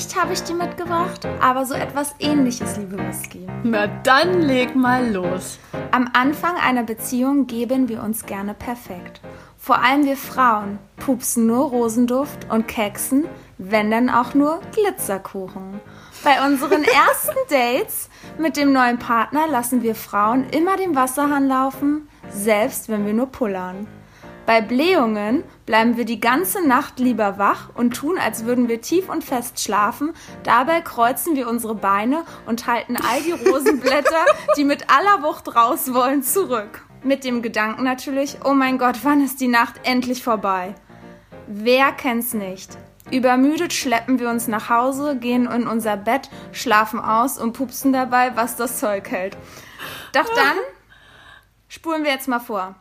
Gedicht habe ich dir mitgebracht, aber so etwas ähnliches, liebe Whisky. Na dann leg mal los. Am Anfang einer Beziehung geben wir uns gerne perfekt. Vor allem wir Frauen pupsen nur Rosenduft und keksen, wenn dann auch nur Glitzerkuchen. Bei unseren ersten Dates mit dem neuen Partner lassen wir Frauen immer den Wasserhahn laufen, selbst wenn wir nur pullern. Bei Blähungen bleiben wir die ganze Nacht lieber wach und tun, als würden wir tief und fest schlafen. Dabei kreuzen wir unsere Beine und halten all die Rosenblätter, die mit aller Wucht raus wollen, zurück. Mit dem Gedanken natürlich, oh mein Gott, wann ist die Nacht endlich vorbei? Wer kennt's nicht? Übermüdet schleppen wir uns nach Hause, gehen in unser Bett, schlafen aus und pupsen dabei, was das Zeug hält. Doch dann spulen wir jetzt mal vor.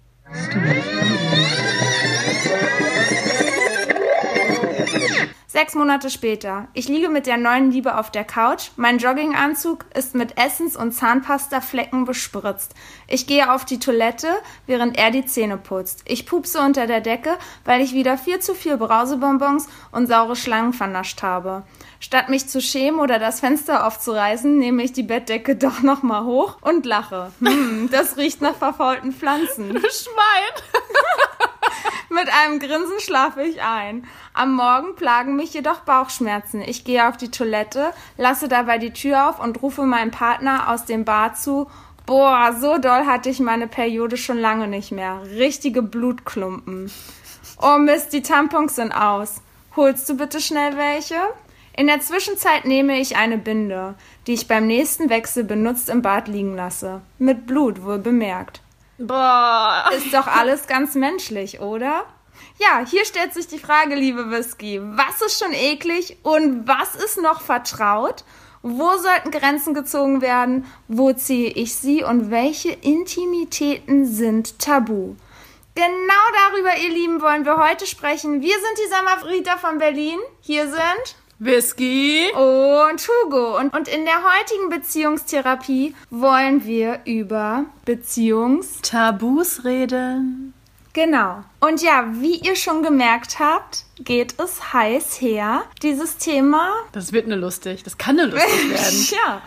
Sechs Monate später. Ich liege mit der neuen Liebe auf der Couch. Mein Jogginganzug ist mit Essens- und Zahnpastaflecken bespritzt. Ich gehe auf die Toilette, während er die Zähne putzt. Ich pupse unter der Decke, weil ich wieder viel zu viel Brausebonbons und saure Schlangen vernascht habe. Statt mich zu schämen oder das Fenster aufzureißen, nehme ich die Bettdecke doch nochmal hoch und lache. Hm, das riecht nach verfaulten Pflanzen. Du Schwein. Mit einem Grinsen schlafe ich ein. Am Morgen plagen mich jedoch Bauchschmerzen. Ich gehe auf die Toilette, lasse dabei die Tür auf und rufe meinem Partner aus dem Bad zu. Boah, so doll hatte ich meine Periode schon lange nicht mehr. Richtige Blutklumpen. Oh Mist, die Tampons sind aus. Holst du bitte schnell welche? In der Zwischenzeit nehme ich eine Binde, die ich beim nächsten Wechsel benutzt im Bad liegen lasse. Mit Blut wohl bemerkt. Boah. Ist doch alles ganz menschlich, oder? Ja, hier stellt sich die Frage, liebe Whisky, was ist schon eklig und was ist noch vertraut? Wo sollten Grenzen gezogen werden? Wo ziehe ich sie und welche Intimitäten sind tabu? Genau darüber, ihr Lieben, wollen wir heute sprechen. Wir sind die Samariter von Berlin. Hier sind Whisky. und Hugo. Und, und in der heutigen Beziehungstherapie wollen wir über Beziehungs Tabus reden. Genau. Und ja, wie ihr schon gemerkt habt, geht es heiß her. Dieses Thema. Das wird eine lustig. Das kann eine lustig werden. ja.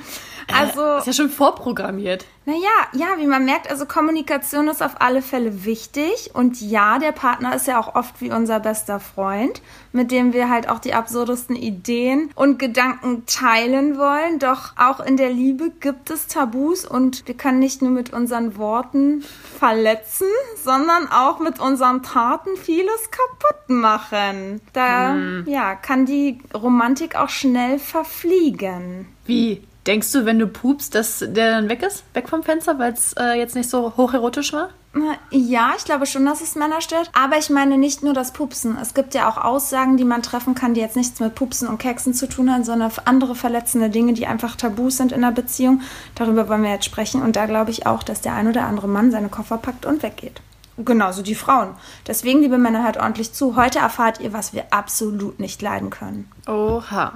Also, Ist ja schon vorprogrammiert. naja, ja, wie man merkt, also Kommunikation ist auf alle Fälle wichtig. Und ja, der Partner ist ja auch oft wie unser bester Freund, mit dem wir halt auch die absurdesten Ideen und Gedanken teilen wollen. Doch auch in der Liebe gibt es Tabus und wir können nicht nur mit unseren Worten verletzen, sondern auch mit unseren Taten vieles kaputt machen. Da, ja, kann die Romantik auch schnell verfliegen. Wie? Denkst du, wenn du pupst, dass der dann weg ist? Weg vom Fenster, weil es äh, jetzt nicht so hocherotisch war? Ja, ich glaube schon, dass es Männer stört. Aber ich meine nicht nur das Pupsen. Es gibt ja auch Aussagen, die man treffen kann, die jetzt nichts mit Pupsen und Keksen zu tun haben, sondern andere verletzende Dinge, die einfach Tabus sind in der Beziehung. Darüber wollen wir jetzt sprechen. Und da glaube ich auch, dass der ein oder andere Mann seine Koffer packt und weggeht. Genauso die Frauen. Deswegen, liebe Männer, hört ordentlich zu. Heute erfahrt ihr, was wir absolut nicht leiden können. Oha.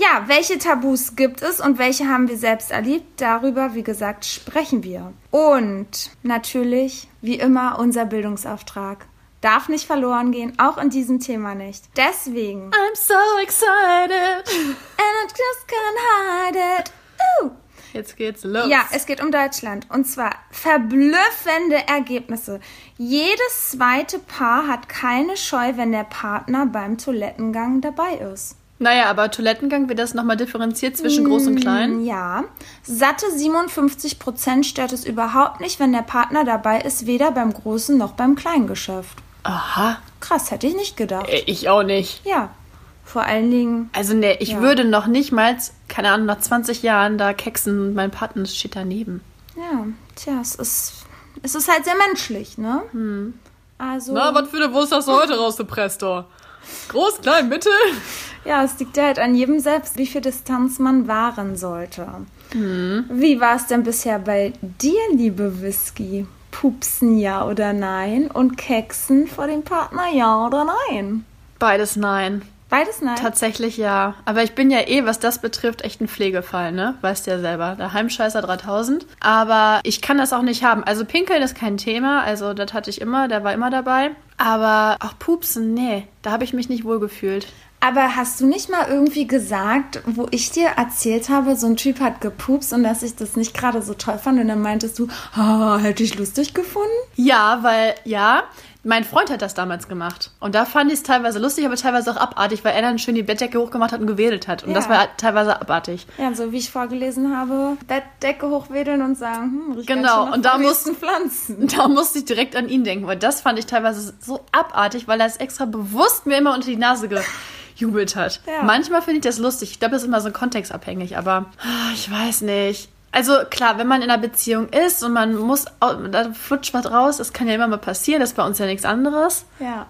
Ja, welche Tabus gibt es und welche haben wir selbst erlebt? Darüber, wie gesagt, sprechen wir. Und natürlich, wie immer, unser Bildungsauftrag. Darf nicht verloren gehen, auch in diesem Thema nicht. Deswegen. I'm so excited. And I just can't hide it. Uh. Jetzt geht's los. Ja, es geht um Deutschland. Und zwar verblüffende Ergebnisse. Jedes zweite Paar hat keine Scheu, wenn der Partner beim Toilettengang dabei ist. Naja, aber Toilettengang wird das nochmal differenziert zwischen groß und klein. Ja. Satte 57% stört es überhaupt nicht, wenn der Partner dabei ist, weder beim großen noch beim kleinen Geschäft. Aha. Krass, hätte ich nicht gedacht. Äh, Ich auch nicht. Ja. Vor allen Dingen, Also ne, ich Ja. würde noch nicht mal, keine Ahnung, nach 20 Jahren da keksen und mein Partner steht daneben. ja, tja, es ist, es ist halt sehr menschlich, ne? Also, was für eine Wurst hast du heute rausgepresst, doch? Groß, klein, mittel? ja, es liegt ja halt an jedem selbst, wie viel Distanz man wahren sollte. Wie war es denn bisher bei dir, liebe Whisky? Pupsen ja oder nein? Und Keksen vor dem Partner ja oder nein? Beides nein. Beides nein. Tatsächlich ja. Aber ich bin ja eh, was das betrifft, echt ein Pflegefall, ne? Weißt ja selber. Der Heimscheißer 3000. Aber ich kann das auch nicht haben. Also Pinkeln ist kein Thema. Also das hatte ich immer. Der war immer dabei. Aber auch Pupsen, nee. Da habe ich mich nicht wohl gefühlt. Aber hast du nicht mal irgendwie gesagt, wo ich dir erzählt habe, so ein Typ hat gepupst und dass ich das nicht gerade so toll fand und dann meintest du, ah, hätte ich lustig gefunden? Ja, weil, ja, mein Freund hat das damals gemacht. Und da fand ich es teilweise lustig, aber teilweise auch abartig, weil er dann schön die Bettdecke hochgemacht hat und gewedelt hat. Und Ja. das war teilweise abartig. Ja, so wie ich vorgelesen habe, Bettdecke hochwedeln und sagen, hm, riecht Genau, und da verwesten Pflanzen. Da musste ich direkt an ihn denken, weil das fand ich teilweise so abartig, weil er es extra bewusst mir immer unter die Nase gejubelt hat. Ja. Manchmal finde ich das lustig. Ich glaube, das ist immer so kontextabhängig, aber ah, ich weiß nicht. Also klar, wenn man in einer Beziehung ist und man muss, da flutscht was raus, das kann ja immer mal passieren, das ist bei uns ja nichts anderes. Ja.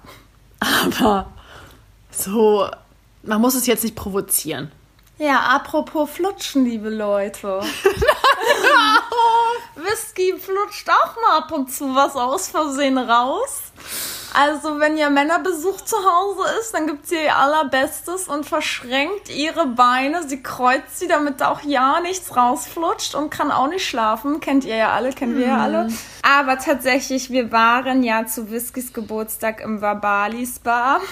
Aber so, man muss es jetzt nicht provozieren. Ja, apropos flutschen, liebe Leute. Whisky flutscht auch mal ab und zu was aus Versehen raus. Also, wenn ihr Männerbesuch zu Hause ist, dann gibt sie ihr allerbestes und verschränkt ihre Beine. Sie kreuzt sie, damit auch ja nichts rausflutscht und kann auch nicht schlafen. Kennt ihr ja alle, kennen wir ja alle. Aber tatsächlich, wir waren ja zu Whiskys Geburtstag im Vabali Spa.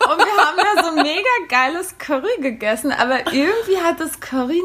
Und wir haben da so mega geiles Curry gegessen, aber irgendwie hat das Curry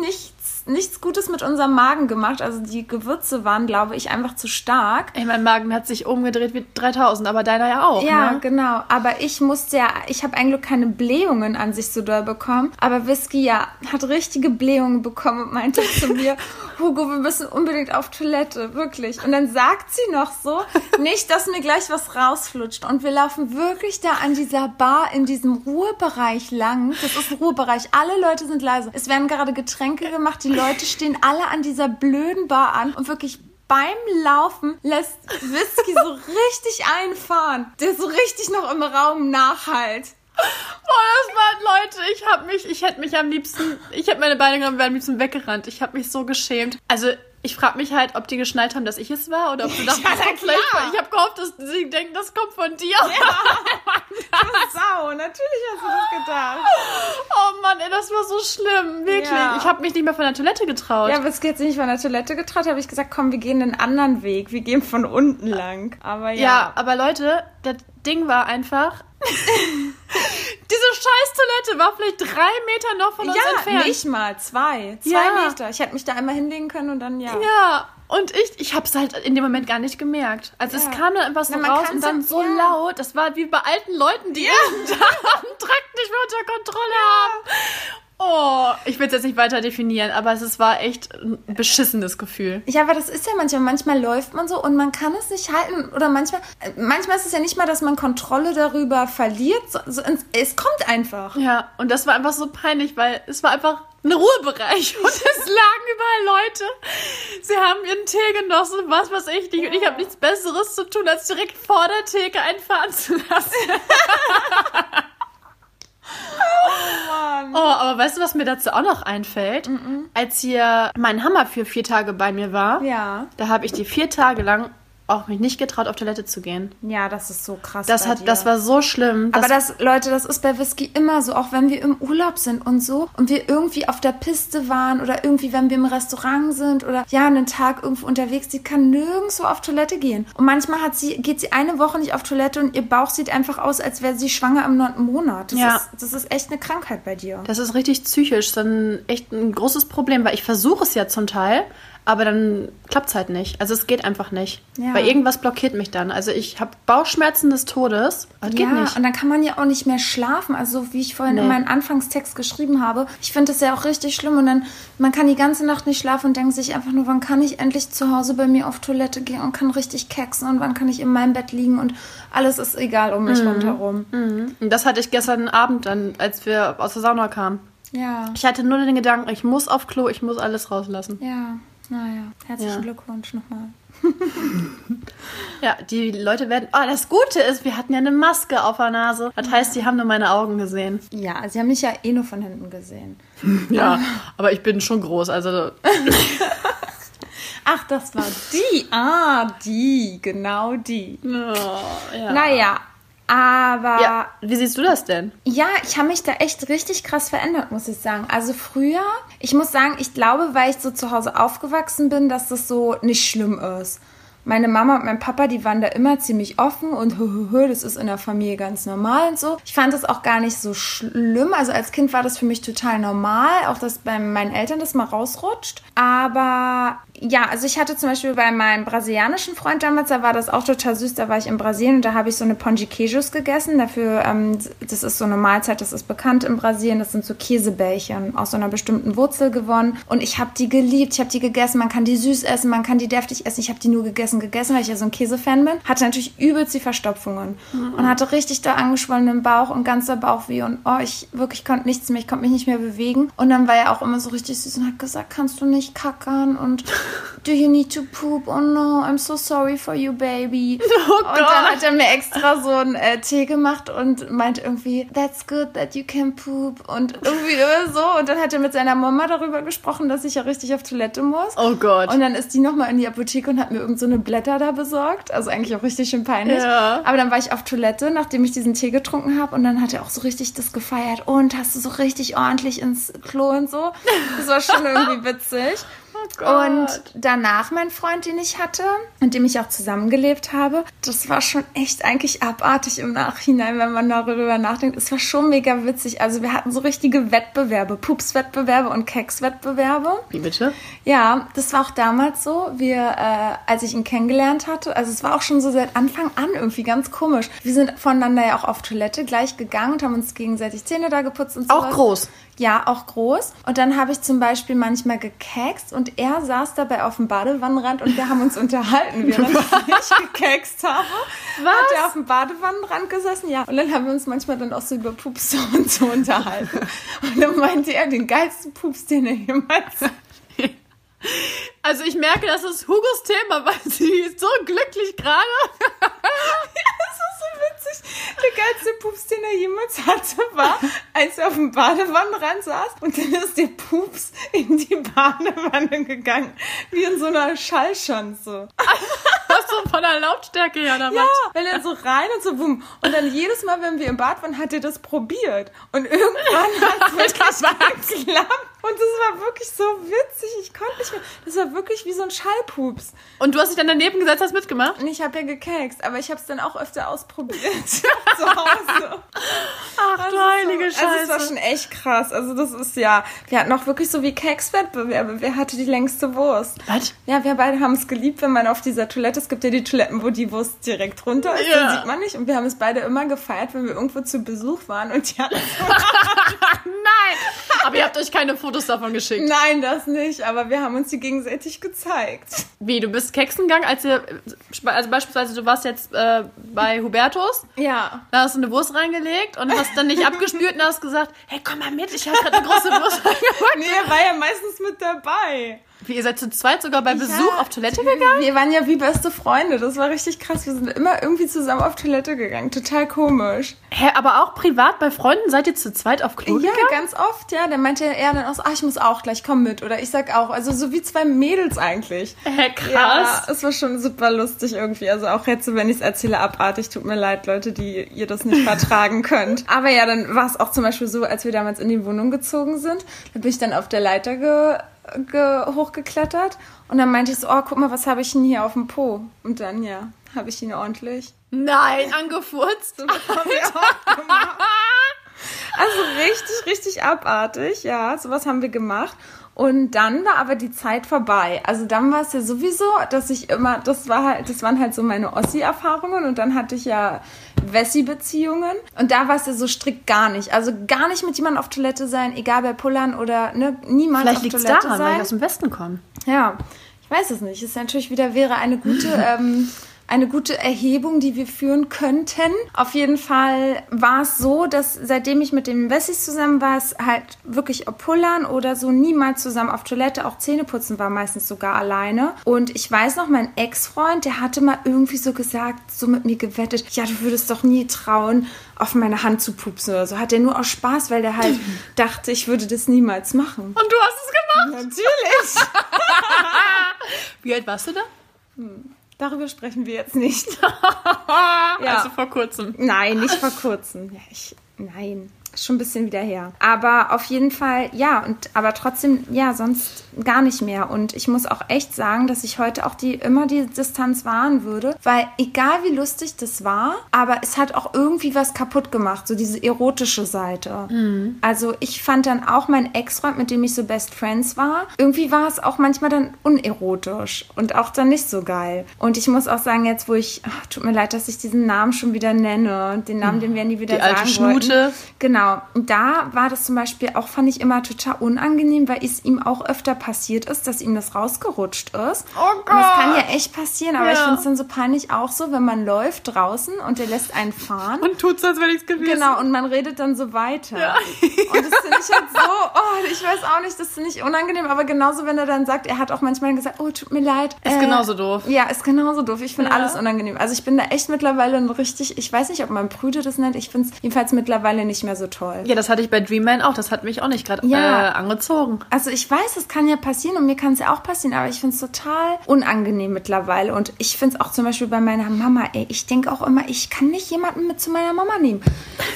nichts, nichts Gutes mit unserem Magen gemacht. Also die Gewürze waren, glaube ich, einfach zu stark. Ey, mein Magen hat sich umgedreht wie 3000, aber deiner ja auch, Ja, ne? genau. Aber ich musste ja, ich habe eigentlich keine Blähungen an sich so doll bekommen. Aber Whisky ja hat richtige Blähungen bekommen und meinte zu mir, Hugo, wir müssen unbedingt auf Toilette, wirklich. Und dann sagt sie noch so, nicht, dass mir gleich was rausflutscht. Und wir laufen wirklich da an dieser Bar in diesem Ruhebereich lang. Das ist ein Ruhebereich. Alle Leute sind leise. Es werden gerade Getränke gemacht. Die Leute stehen alle an dieser blöden Bar an und wirklich beim Laufen lässt Whisky so richtig einfahren, der so richtig noch im Raum nachhalt. Boah, das war, Leute, ich hab mich, ich hätte mich am liebsten, ich hätte meine Beine genommen, wäre am liebsten weggerannt. Ich habe mich so geschämt. Also, ich frage mich halt, ob die geschnallt haben, dass ich es war oder ob sie dachten, Ja, das kommt vielleicht ich habe gehofft, dass sie denken, das kommt von dir. Sau, natürlich hast du das gedacht. Oh Mann, ey, das war so schlimm, wirklich. Ja. Ich habe mich nicht mehr von der Toilette getraut. Ja, hat sich nicht von der Toilette getraut, habe ich gesagt, komm, wir gehen einen anderen Weg. Wir gehen von unten lang. Aber ja. Ja, aber Leute, das Ding war einfach. Diese scheiß Toilette war vielleicht drei Meter noch von uns Ja, entfernt. nicht mal. Zwei. Zwei Ja. Meter. Ich hätte mich da einmal hinlegen können und dann ja. Ja, und ich, ich habe es halt in dem Moment gar nicht gemerkt. Also es Ja. kam dann einfach so Na, raus und dann ja- so ja. laut. Das war wie bei alten Leuten, die ihren Trakt nicht mehr unter Kontrolle haben. Oh, ich will es jetzt nicht weiter definieren, aber es ist- war echt ein beschissenes Gefühl. Ja, aber das ist ja manchmal. Manchmal läuft man so und man kann es nicht halten. Oder manchmal, manchmal ist es ja nicht mal, dass man Kontrolle darüber verliert. So, so, es kommt einfach. Ja, und das war einfach so peinlich, weil es war einfach ein Ruhebereich und es lagen überall Leute. Sie haben ihren Tee genossen, was weiß ich nicht. Und ich habe nichts Besseres zu tun, als direkt vor der Theke einfahren zu lassen. Mann. Oh, aber weißt du, was mir dazu auch noch einfällt? Als hier mein Hammer für vier Tage bei mir war, Ja. da habe ich die vier Tage lang auch mich nicht getraut, auf Toilette zu gehen. Ja, das ist so krass. Das hat, dir. das war so schlimm. Aber das, Leute, das ist bei Whisky immer so, auch wenn wir im Urlaub sind und so und wir irgendwie auf der Piste waren oder irgendwie, wenn wir im Restaurant sind oder ja, einen Tag irgendwo unterwegs, die kann nirgendwo auf Toilette gehen. Und manchmal hat sie, geht sie eine Woche nicht auf Toilette und ihr Bauch sieht einfach aus, als wäre sie schwanger im neunten Monat. Das, Ja. ist, das ist echt eine Krankheit bei dir. Das ist richtig psychisch, dann echt ein großes Problem, weil ich versuche es ja zum Teil, aber dann klappt es halt nicht. Also es geht einfach nicht. Ja. Weil irgendwas blockiert mich dann. Also ich habe Bauchschmerzen des Todes. Das geht ja, nicht. und dann kann man ja auch nicht mehr schlafen. Also wie ich vorhin in Nee. meinem Anfangstext geschrieben habe, ich finde das ja auch richtig schlimm. Und dann, man kann die ganze Nacht nicht schlafen und denkt sich einfach nur, wann kann ich endlich zu Hause bei mir auf Toilette gehen und kann richtig keksen und wann kann ich in meinem Bett liegen und alles ist egal um mich rundherum. Mhm. Und das hatte ich gestern Abend dann, als wir aus der Sauna kamen. Ja, Ich hatte nur den Gedanken, ich muss auf Klo, ich muss alles rauslassen. ja. Naja, herzlichen Ja. Glückwunsch nochmal. Ja, die Leute werden. Oh, das Gute ist, wir hatten ja eine Maske auf der Nase. Das heißt, die haben nur meine Augen gesehen. Ja, sie haben mich ja eh nur von hinten gesehen. Ja, aber ich bin schon groß, also. Ach, das war die. Ah, die. Genau die. Oh, ja. Naja, aber Ja, wie siehst du das denn? Ja, ich habe mich da echt richtig krass verändert, muss ich sagen. Also früher, ich muss sagen, ich glaube, weil ich so zu Hause aufgewachsen bin, dass das so nicht schlimm ist. Meine Mama und mein Papa, die waren da immer ziemlich offen und hö, hö, hö, das ist in der Familie ganz normal und so. Ich fand das auch gar nicht so schlimm. Also als Kind war das für mich total normal, auch dass bei meinen Eltern das mal rausrutscht. Aber ja, also ich hatte zum Beispiel bei meinem brasilianischen Freund damals, da war das auch total süß, da war ich in Brasilien und da habe ich so eine Ponji Queijos gegessen. Dafür, ähm, das ist so eine Mahlzeit, das ist bekannt in Brasilien, das sind so Käsebällchen aus so einer bestimmten Wurzel gewonnen. Und ich habe die geliebt, ich habe die gegessen, man kann die süß essen, man kann die deftig essen. Ich habe die nur gegessen, gegessen, weil ich ja so ein Käsefan bin. Hatte natürlich übelst die Verstopfungen und hatte richtig da angeschwollenen Bauch und ganzer Bauchweh und oh, ich wirklich konnte nichts mehr, ich konnte mich nicht mehr bewegen. Und dann war er auch immer so richtig süß und hat gesagt, kannst du nicht kackern und do you need to poop? Oh no, I'm so sorry for you, baby. Oh und dann hat er mir extra so einen äh, Tee gemacht und meint irgendwie, that's good that you can poop und irgendwie so. Und dann hat er mit seiner Mama darüber gesprochen, dass ich ja richtig auf Toilette muss. Oh Gott. Und dann ist die nochmal in die Apotheke und hat mir irgend so eine Blätter da besorgt. Also eigentlich auch richtig schön peinlich. Ja. Aber dann war ich auf Toilette, nachdem ich diesen Tee getrunken habe. Und dann hat er auch so richtig das gefeiert. Und hast du so richtig ordentlich ins Klo und so. Das war schon irgendwie witzig. Gott. Und danach mein Freund, den ich hatte, mit dem ich auch zusammengelebt habe, das war schon echt eigentlich abartig im Nachhinein, wenn man darüber nachdenkt. Es war schon mega witzig. Also wir hatten so richtige Wettbewerbe, Pups-Wettbewerbe und Keks-Wettbewerbe. Wie bitte? Ja, das war auch damals so. Wir, äh, als ich ihn kennengelernt hatte, also es war auch schon so seit Anfang an irgendwie ganz komisch. Wir sind voneinander ja auch auf Toilette gleich gegangen und haben uns gegenseitig Zähne da geputzt und so. Auch groß. Ja, auch groß. Und dann habe ich zum Beispiel manchmal gekekst und er saß dabei auf dem Badewannenrand und wir haben uns unterhalten, während ich gekekst habe. Was? Hat er auf dem Badewannenrand gesessen? Ja. Und dann haben wir uns manchmal dann auch so über Pups und so unterhalten. Und dann meinte er, den geilsten Pups, den er jemals Also ich merke, das ist Hugos Thema, weil sie ist so glücklich gerade. Das ist so witzig. Der geilste Pups, den er jemals hatte, war, als er auf dem Badewannenrand saß und dann ist der Pups in die Badewanne gegangen. Wie in so einer Schallschanze. Was so von der Lautstärke her oder Ja, wenn er so rein und so bumm. Und dann jedes Mal, wenn wir im Bad waren, hat er das probiert. Und irgendwann hat es wirklich geklappt. Und das war wirklich so witzig. Ich konnte nicht mehr. Das war wirklich wie so ein Schallpups. Und du hast dich dann daneben gesetzt, hast mitgemacht? Und ich habe ja gekekst, aber ich habe es dann auch öfter ausprobiert zu Hause. Ach du heilige Also es war Scheiße. schon echt krass. Also das ist ja, wir hatten auch wirklich so wie Kekswettbewerbe. Wer hatte die längste Wurst? Was? Ja, wir beide haben es geliebt, wenn man auf dieser Toilette, es gibt ja die Toiletten, wo die Wurst direkt runter ist, Ja. dann sieht man nicht. Und wir haben es beide immer gefeiert, wenn wir irgendwo zu Besuch waren und die hatten Nein! Aber ihr habt euch keine Fotos davon geschickt. Nein, das nicht, aber wir haben uns die gegenseitig gezeigt. Wie, du bist Keksen gegangen, als ihr, also beispielsweise du warst jetzt äh, bei Hubertus, Ja. da hast du eine Wurst reingelegt und hast dann nicht abgespürt und hast gesagt, hey, komm mal mit, ich habe gerade eine große Wurst reingepackt. Nee, er war ja meistens mit dabei. Wie, ihr seid zu zweit sogar bei Besuch Ja. auf Toilette gegangen? Wir waren ja wie beste Freunde. Das war richtig krass. Wir sind immer irgendwie zusammen auf Toilette gegangen. Total komisch. Hä, aber auch privat bei Freunden seid ihr zu zweit auf Klo Ja, gegangen? ganz oft, ja. Dann meinte er dann auch so, ah, ich muss auch gleich, komm mit. Oder ich sag auch. Also so wie zwei Mädels eigentlich. Hä, krass. Ja, es war schon super lustig irgendwie. Also auch jetzt, wenn ich es erzähle, abartig. Tut mir leid, Leute, die ihr das nicht vertragen könnt. Aber ja, dann war es auch zum Beispiel so, als wir damals in die Wohnung gezogen sind, da bin ich dann auf der Leiter ge, hochgeklettert und dann meinte ich so, oh, guck mal, was habe ich denn hier auf dem Po? Und dann, ja, habe ich ihn ordentlich. Nein, angefurzt. Also richtig, richtig abartig, ja, sowas haben wir gemacht. Und dann war aber die Zeit vorbei. Also dann war es ja sowieso, dass ich immer, das war halt, das waren halt so meine Ossi-Erfahrungen und dann hatte ich ja Wessi-Beziehungen und da war es ja so strikt gar nicht. Also gar nicht mit jemandem auf Toilette sein, egal bei Pullern oder ne, niemals Vielleicht auf liegt es Toilette daran, weil sein. ich aus dem Westen komme. Ja, ich weiß es nicht. Ist natürlich wieder wäre eine gute ähm, eine gute Erhebung, die wir führen könnten. Auf jeden Fall war es so, dass seitdem ich mit den Wessis zusammen war, es halt wirklich ob Pullern oder so niemals zusammen auf Toilette, auch Zähneputzen war meistens sogar alleine. Und ich weiß noch, mein Ex-Freund, der hatte mal irgendwie so gesagt, so mit mir gewettet, ja, du würdest doch nie trauen, auf meine Hand zu pupsen oder so. Hat er nur aus Spaß, weil der halt dachte, ich würde das niemals machen. Und du hast es gemacht? Natürlich. Wie alt warst du da? Darüber sprechen wir jetzt nicht. Ja. Also vor kurzem. Nein, nicht vor kurzem. Ja, ich, nein, schon ein bisschen wieder her. Aber auf jeden Fall, ja, und aber trotzdem, ja, sonst gar nicht mehr. Und ich muss auch echt sagen, dass ich heute auch die immer die Distanz wahren würde, weil egal wie lustig das war, aber es hat auch irgendwie was kaputt gemacht, so diese erotische Seite. Also ich fand dann auch mein Ex-Freund, mit dem ich so Best Friends war, irgendwie war es auch manchmal dann unerotisch und auch dann nicht so geil. Und ich muss auch sagen, jetzt wo ich, ach, tut mir leid, dass ich diesen Namen schon wieder nenne, den Namen, den wir nie wieder Die alte sagen wollten. Schnute. Genau. Und da war das zum Beispiel auch, fand ich immer total unangenehm, weil es ihm auch öfter passiert ist, dass ihm das rausgerutscht ist. Oh Und das kann Gott. ja echt passieren, aber Ja. ich finde es dann so peinlich auch so, wenn man läuft draußen und der lässt einen fahren. Und tut's, als wäre nichts gewesen. Genau, und man redet dann so weiter. Und das finde ich halt so, oh, ich weiß auch nicht, das finde ich unangenehm, aber genauso, wenn er dann sagt, er hat auch manchmal gesagt, oh, tut mir leid. Ist genauso doof. Ja, ist genauso doof. Ich finde Ja. alles unangenehm. Also ich bin da echt mittlerweile ein richtig, ich weiß nicht, ob man Brüder das nennt, ich finde es jedenfalls mittlerweile nicht mehr so toll. Ja, das hatte ich bei Dream Man auch. Das hat mich auch nicht gerade Ja. äh, angezogen. Also ich weiß, es kann ja passieren und mir kann es ja auch passieren, aber ich finde es total unangenehm mittlerweile. Und ich finde es auch zum Beispiel bei meiner Mama, ey, ich denke auch immer, ich kann nicht jemanden mit zu meiner Mama nehmen.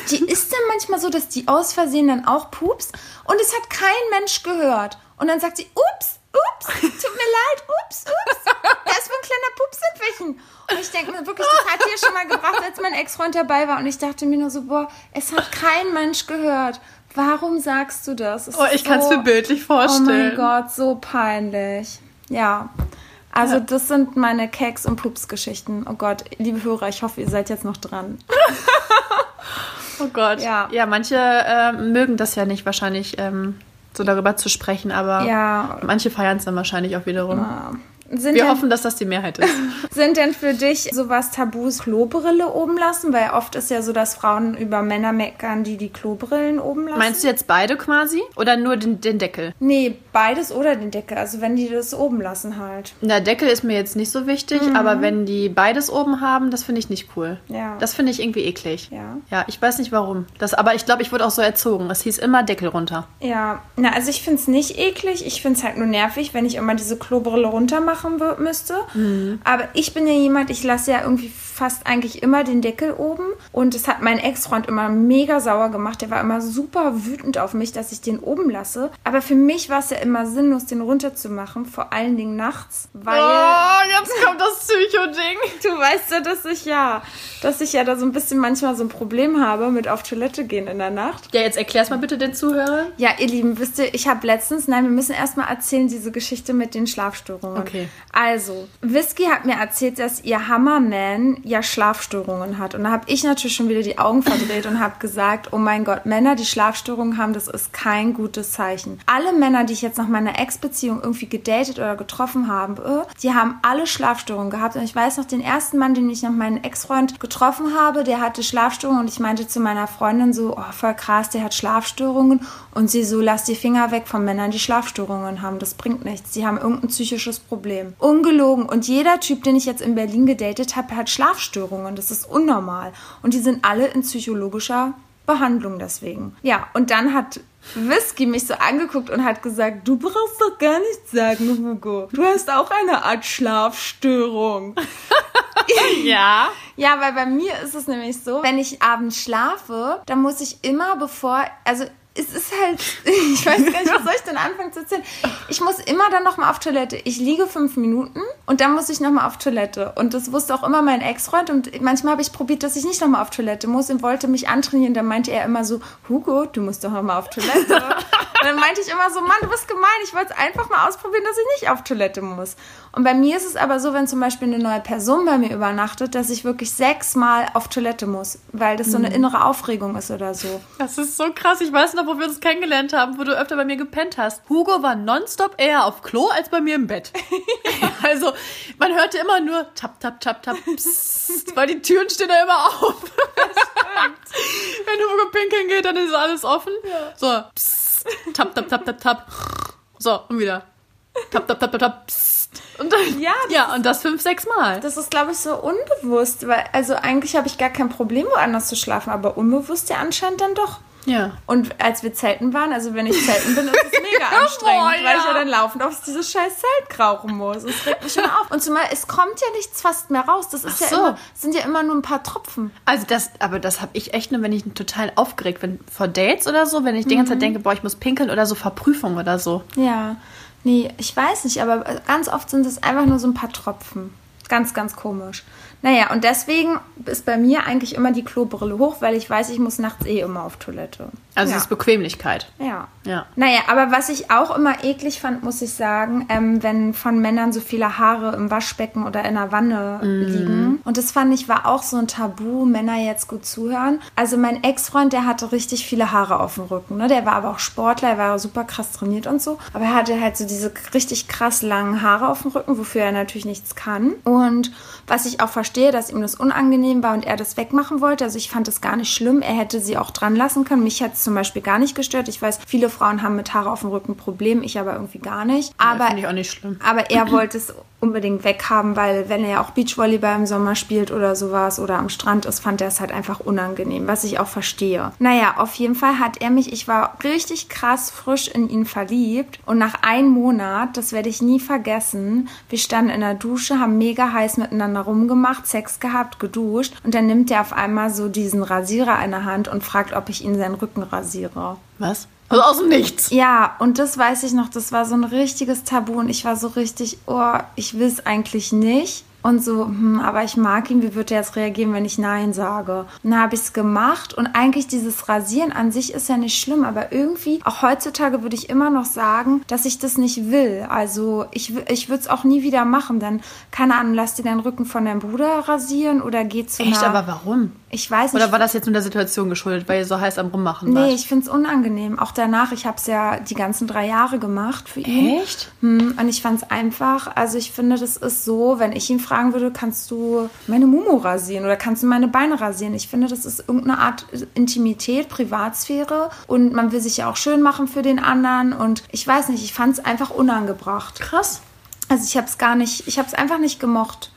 Die ist dann manchmal so, dass die aus Versehen dann auch pupst und es hat kein Mensch gehört. Und dann sagt sie, ups, ups, tut mir leid, ups, ups. Ein kleiner Pups entwichen. Und ich denke mir wirklich, das hat ja schon mal gebracht, als mein Ex-Freund dabei war. Und ich dachte mir nur so, boah, es hat kein Mensch gehört. Warum sagst du das? Es Oh, ich kann es so- mir bildlich Oh mein vorstellen. Gott, so peinlich. Ja. Also Ja. das sind meine Keks- und Pups-Geschichten. Oh Gott, liebe Hörer, ich hoffe, ihr seid jetzt noch dran. Oh Gott. Ja. Ja, manche ähm, mögen das ja nicht wahrscheinlich, ähm, so darüber zu sprechen, aber Ja. manche feiern es dann wahrscheinlich auch wiederum. Sind Wir denn, hoffen, dass das die Mehrheit ist. sind denn für dich sowas Tabus Klobrille oben lassen? Weil oft ist ja so, dass Frauen über Männer meckern, die die Klobrillen oben lassen. Meinst du jetzt beide quasi? Oder nur den, den Deckel? Nee, beides oder den Deckel. Also wenn die das oben lassen halt. Der Deckel ist mir jetzt nicht so wichtig, aber wenn die beides oben haben, das finde ich nicht cool. Ja. Das finde ich irgendwie eklig. Ja. Ja, ich weiß nicht warum. Das, aber ich glaube, ich wurde auch so erzogen. Es hieß immer Deckel runter. Ja, na, also ich finde es nicht eklig. Ich finde es halt nur nervig, wenn ich immer diese Klobrille runter machen müsste. Aber ich bin ja jemand, ich lasse ja irgendwie fast eigentlich immer den Deckel oben. Und es hat mein Ex-Freund immer mega sauer gemacht. Der war immer super wütend auf mich, dass ich den oben lasse. Aber für mich war es ja immer sinnlos, den runter zu machen. Vor allen Dingen nachts, weil... Oh, jetzt kommt das Psycho-Ding. Du weißt ja, dass ich ja, dass ich ja da so ein bisschen manchmal so ein Problem habe mit auf Toilette gehen in der Nacht. Ja, jetzt erklär's mal bitte den Zuhörern. Ja, ihr Lieben, wisst ihr, ich habe letztens, nein, wir müssen erstmal erzählen, diese Geschichte mit den Schlafstörungen. Okay. Also, Whisky hat mir erzählt, dass ihr Hammerman ja Schlafstörungen hat. Und da habe ich natürlich schon wieder die Augen verdreht und habe gesagt, oh mein Gott, Männer, die Schlafstörungen haben, das ist kein gutes Zeichen. Alle Männer, die ich jetzt nach meiner Ex-Beziehung irgendwie gedatet oder getroffen habe, die haben alle Schlafstörungen gehabt. Und ich weiß noch, den ersten Mann, den ich nach meinem Ex-Freund getroffen habe, der hatte Schlafstörungen und ich meinte zu meiner Freundin so, oh, voll krass, der hat Schlafstörungen. Und sie so, lass die Finger weg von Männern, die Schlafstörungen haben. Das bringt nichts. Die haben irgendein psychisches Problem. Ungelogen. Und jeder Typ, den ich jetzt in Berlin gedatet habe, hat Schlafstörungen. Das ist unnormal. Und die sind alle in psychologischer Behandlung deswegen. Ja, und dann hat Whisky mich so angeguckt und hat gesagt, du brauchst doch gar nichts sagen, Hugo. Du hast auch eine Art Schlafstörung. Ja. Ja, weil bei mir ist es nämlich so, wenn ich abends schlafe, dann muss ich immer bevor, also es ist halt, ich weiß gar nicht, was soll ich denn anfangen zu erzählen? Ich muss immer dann nochmal auf Toilette. Ich liege fünf Minuten und dann muss ich nochmal auf Toilette. Und das wusste auch immer mein Ex-Freund und manchmal habe ich probiert, dass ich nicht nochmal auf Toilette muss und wollte mich antrainieren. Dann meinte er immer so, Hugo, du musst doch nochmal auf Toilette. und dann meinte ich immer so, Mann, du bist gemein. Ich wollte es einfach mal ausprobieren, dass ich nicht auf Toilette muss. Und bei mir ist es aber so, wenn zum Beispiel eine neue Person bei mir übernachtet, dass ich wirklich sechsmal auf Toilette muss, weil das so eine innere Aufregung ist oder so. Das ist so krass. Ich weiß noch, wo wir uns kennengelernt haben, wo du öfter bei mir gepennt hast. Hugo war nonstop eher auf Klo als bei mir im Bett. Also, man hörte immer nur tap, tap, tap, tap, psst, weil die Türen stehen da immer auf. Wenn Hugo pinkeln geht, dann ist alles offen. So, psst, tap, tap, tap, tap, tap. So, und wieder. Tap, tap, tap, tap, tap, psst. Und dann, Ja, ja, und das fünf, sechs Mal. Das ist, glaube ich, so unbewusst, weil, also eigentlich habe ich gar kein Problem, woanders zu schlafen, aber unbewusst ja anscheinend dann doch. Ja. Und als wir zelten waren, also wenn ich zelten bin, ist es mega anstrengend, Boah, weil ich ja. ja dann laufend auf dieses scheiß Zelt krauchen muss. Es regt mich immer auf. Und zumal, es kommt ja nichts fast mehr raus. Das ist Ach ja so. immer, sind ja immer nur ein paar Tropfen. Also das, aber das habe ich echt nur, wenn ich total aufgeregt bin vor Dates oder so, wenn ich die ganze Zeit denke, boah, ich muss pinkeln oder so vor Prüfung oder so. Ja. Nee, ich weiß nicht, aber ganz oft sind es einfach nur so ein paar Tropfen. Ganz, ganz komisch. Naja, und deswegen ist bei mir eigentlich immer die Klobrille hoch, weil ich weiß, ich muss nachts eh immer auf Toilette. Also ja. es ist Bequemlichkeit. Ja. Ja. Naja, aber was ich auch immer eklig fand, muss ich sagen, ähm, wenn von Männern so viele Haare im Waschbecken oder in der Wanne liegen. Und das fand ich war auch so ein Tabu, Männer jetzt gut zuhören. Also mein Ex-Freund, der hatte richtig viele Haare auf dem Rücken. Ne? Der war aber auch Sportler, er war super krass trainiert und so. Aber er hatte halt so diese richtig krass langen Haare auf dem Rücken, wofür er natürlich nichts kann. Und was ich auch verstehe, dass ihm das unangenehm war und er das wegmachen wollte. Also ich fand das gar nicht schlimm. Er hätte sie auch dran lassen können. Mich hat es zum Beispiel gar nicht gestört. Ich weiß, viele Frauen haben mit Haare auf dem Rücken ein Problem, ich aber irgendwie gar nicht. Aber Finde ich auch nicht schlimm. aber er wollte es unbedingt weghaben, weil wenn er ja auch Beachvolleyball im Sommer spielt oder sowas oder am Strand ist, fand er es halt einfach unangenehm, was ich auch verstehe. Naja, auf jeden Fall hat er mich, ich war richtig krass frisch in ihn verliebt und nach einem Monat, das werde ich nie vergessen, wir standen in der Dusche, haben mega heiß miteinander rumgemacht, Sex gehabt, geduscht und dann nimmt er auf einmal so diesen Rasierer in der Hand und fragt, ob ich ihn seinen Rücken rasiere. Was? Also aus dem Nichts. Ja, und das weiß ich noch, das war so ein richtiges Tabu und ich war so richtig, oh, ich will es eigentlich nicht. Und so, hm, aber ich mag ihn, wie wird er jetzt reagieren, wenn ich Nein sage? Und dann habe ich es gemacht und eigentlich dieses Rasieren an sich ist ja nicht schlimm, aber irgendwie, auch heutzutage würde ich immer noch sagen, dass ich das nicht will. Also ich, ich würde es auch nie wieder machen, denn keine Ahnung, lass dir deinen Rücken von deinem Bruder rasieren oder geh zu Echt, aber warum? Ich weiß nicht. Oder war das jetzt nur der Situation geschuldet, weil ihr so heiß am Rummachen Nee, wart? ich find's unangenehm. Auch danach, ich habe es ja die ganzen drei Jahre gemacht für ihn. Echt? Hm, und ich fand's einfach, also ich finde, das ist so, wenn ich ihn fragen würde, kannst du meine Mumu rasieren oder kannst du meine Beine rasieren? Ich finde, das ist irgendeine Art Intimität, Privatsphäre und man will sich ja auch schön machen für den anderen und ich weiß nicht, ich fand's einfach unangebracht. Krass. Also ich habe es gar nicht, ich habe es einfach nicht gemocht.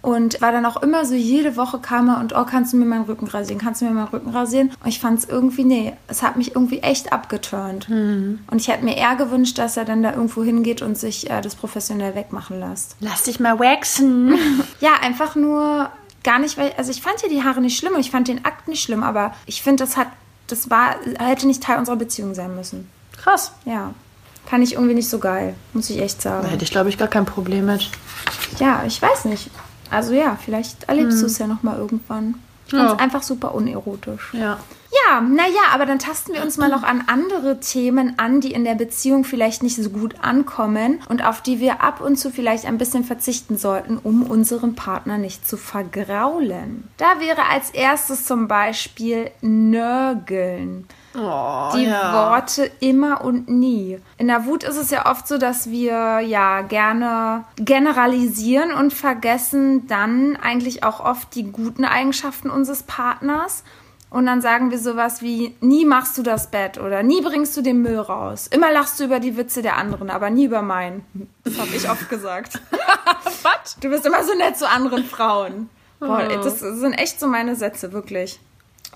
Und war dann auch immer so, jede Woche kam er und, oh, kannst du mir meinen Rücken rasieren, kannst du mir meinen Rücken rasieren? Und ich fand es irgendwie, nee, es hat mich irgendwie echt abgeturnt. Und ich hätte mir eher gewünscht, dass er dann da irgendwo hingeht und sich äh, das professionell wegmachen lässt. Lass dich mal waxen. Ja, einfach nur gar nicht, weil, also ich fand ja die Haare nicht schlimm und ich fand den Akt nicht schlimm, aber ich finde, das hat, das war, hätte nicht Teil unserer Beziehung sein müssen. Krass. Ja. Fand ich irgendwie nicht so geil, muss ich echt sagen. Da hätte ich, glaube ich, gar kein Problem mit. Ja, ich weiß nicht. Also ja, vielleicht erlebst du es ja noch mal irgendwann. Ich Ja. einfach super unerotisch. Ja. Ja, naja, aber dann tasten wir uns mal noch an andere Themen an, die in der Beziehung vielleicht nicht so gut ankommen und auf die wir ab und zu vielleicht ein bisschen verzichten sollten, um unseren Partner nicht zu vergraulen. Da wäre als erstes zum Beispiel Nörgeln. Oh, die ja. Worte immer und nie. In der Wut ist es ja oft so, dass wir ja gerne generalisieren und vergessen dann eigentlich auch oft die guten Eigenschaften unseres Partners. Und dann sagen wir sowas wie, nie machst du das Bett oder nie bringst du den Müll raus. Immer lachst du über die Witze der anderen, aber nie über meinen. Das habe ich oft gesagt. Was? Du bist immer so nett zu anderen Frauen. Boah, das sind echt so meine Sätze, wirklich.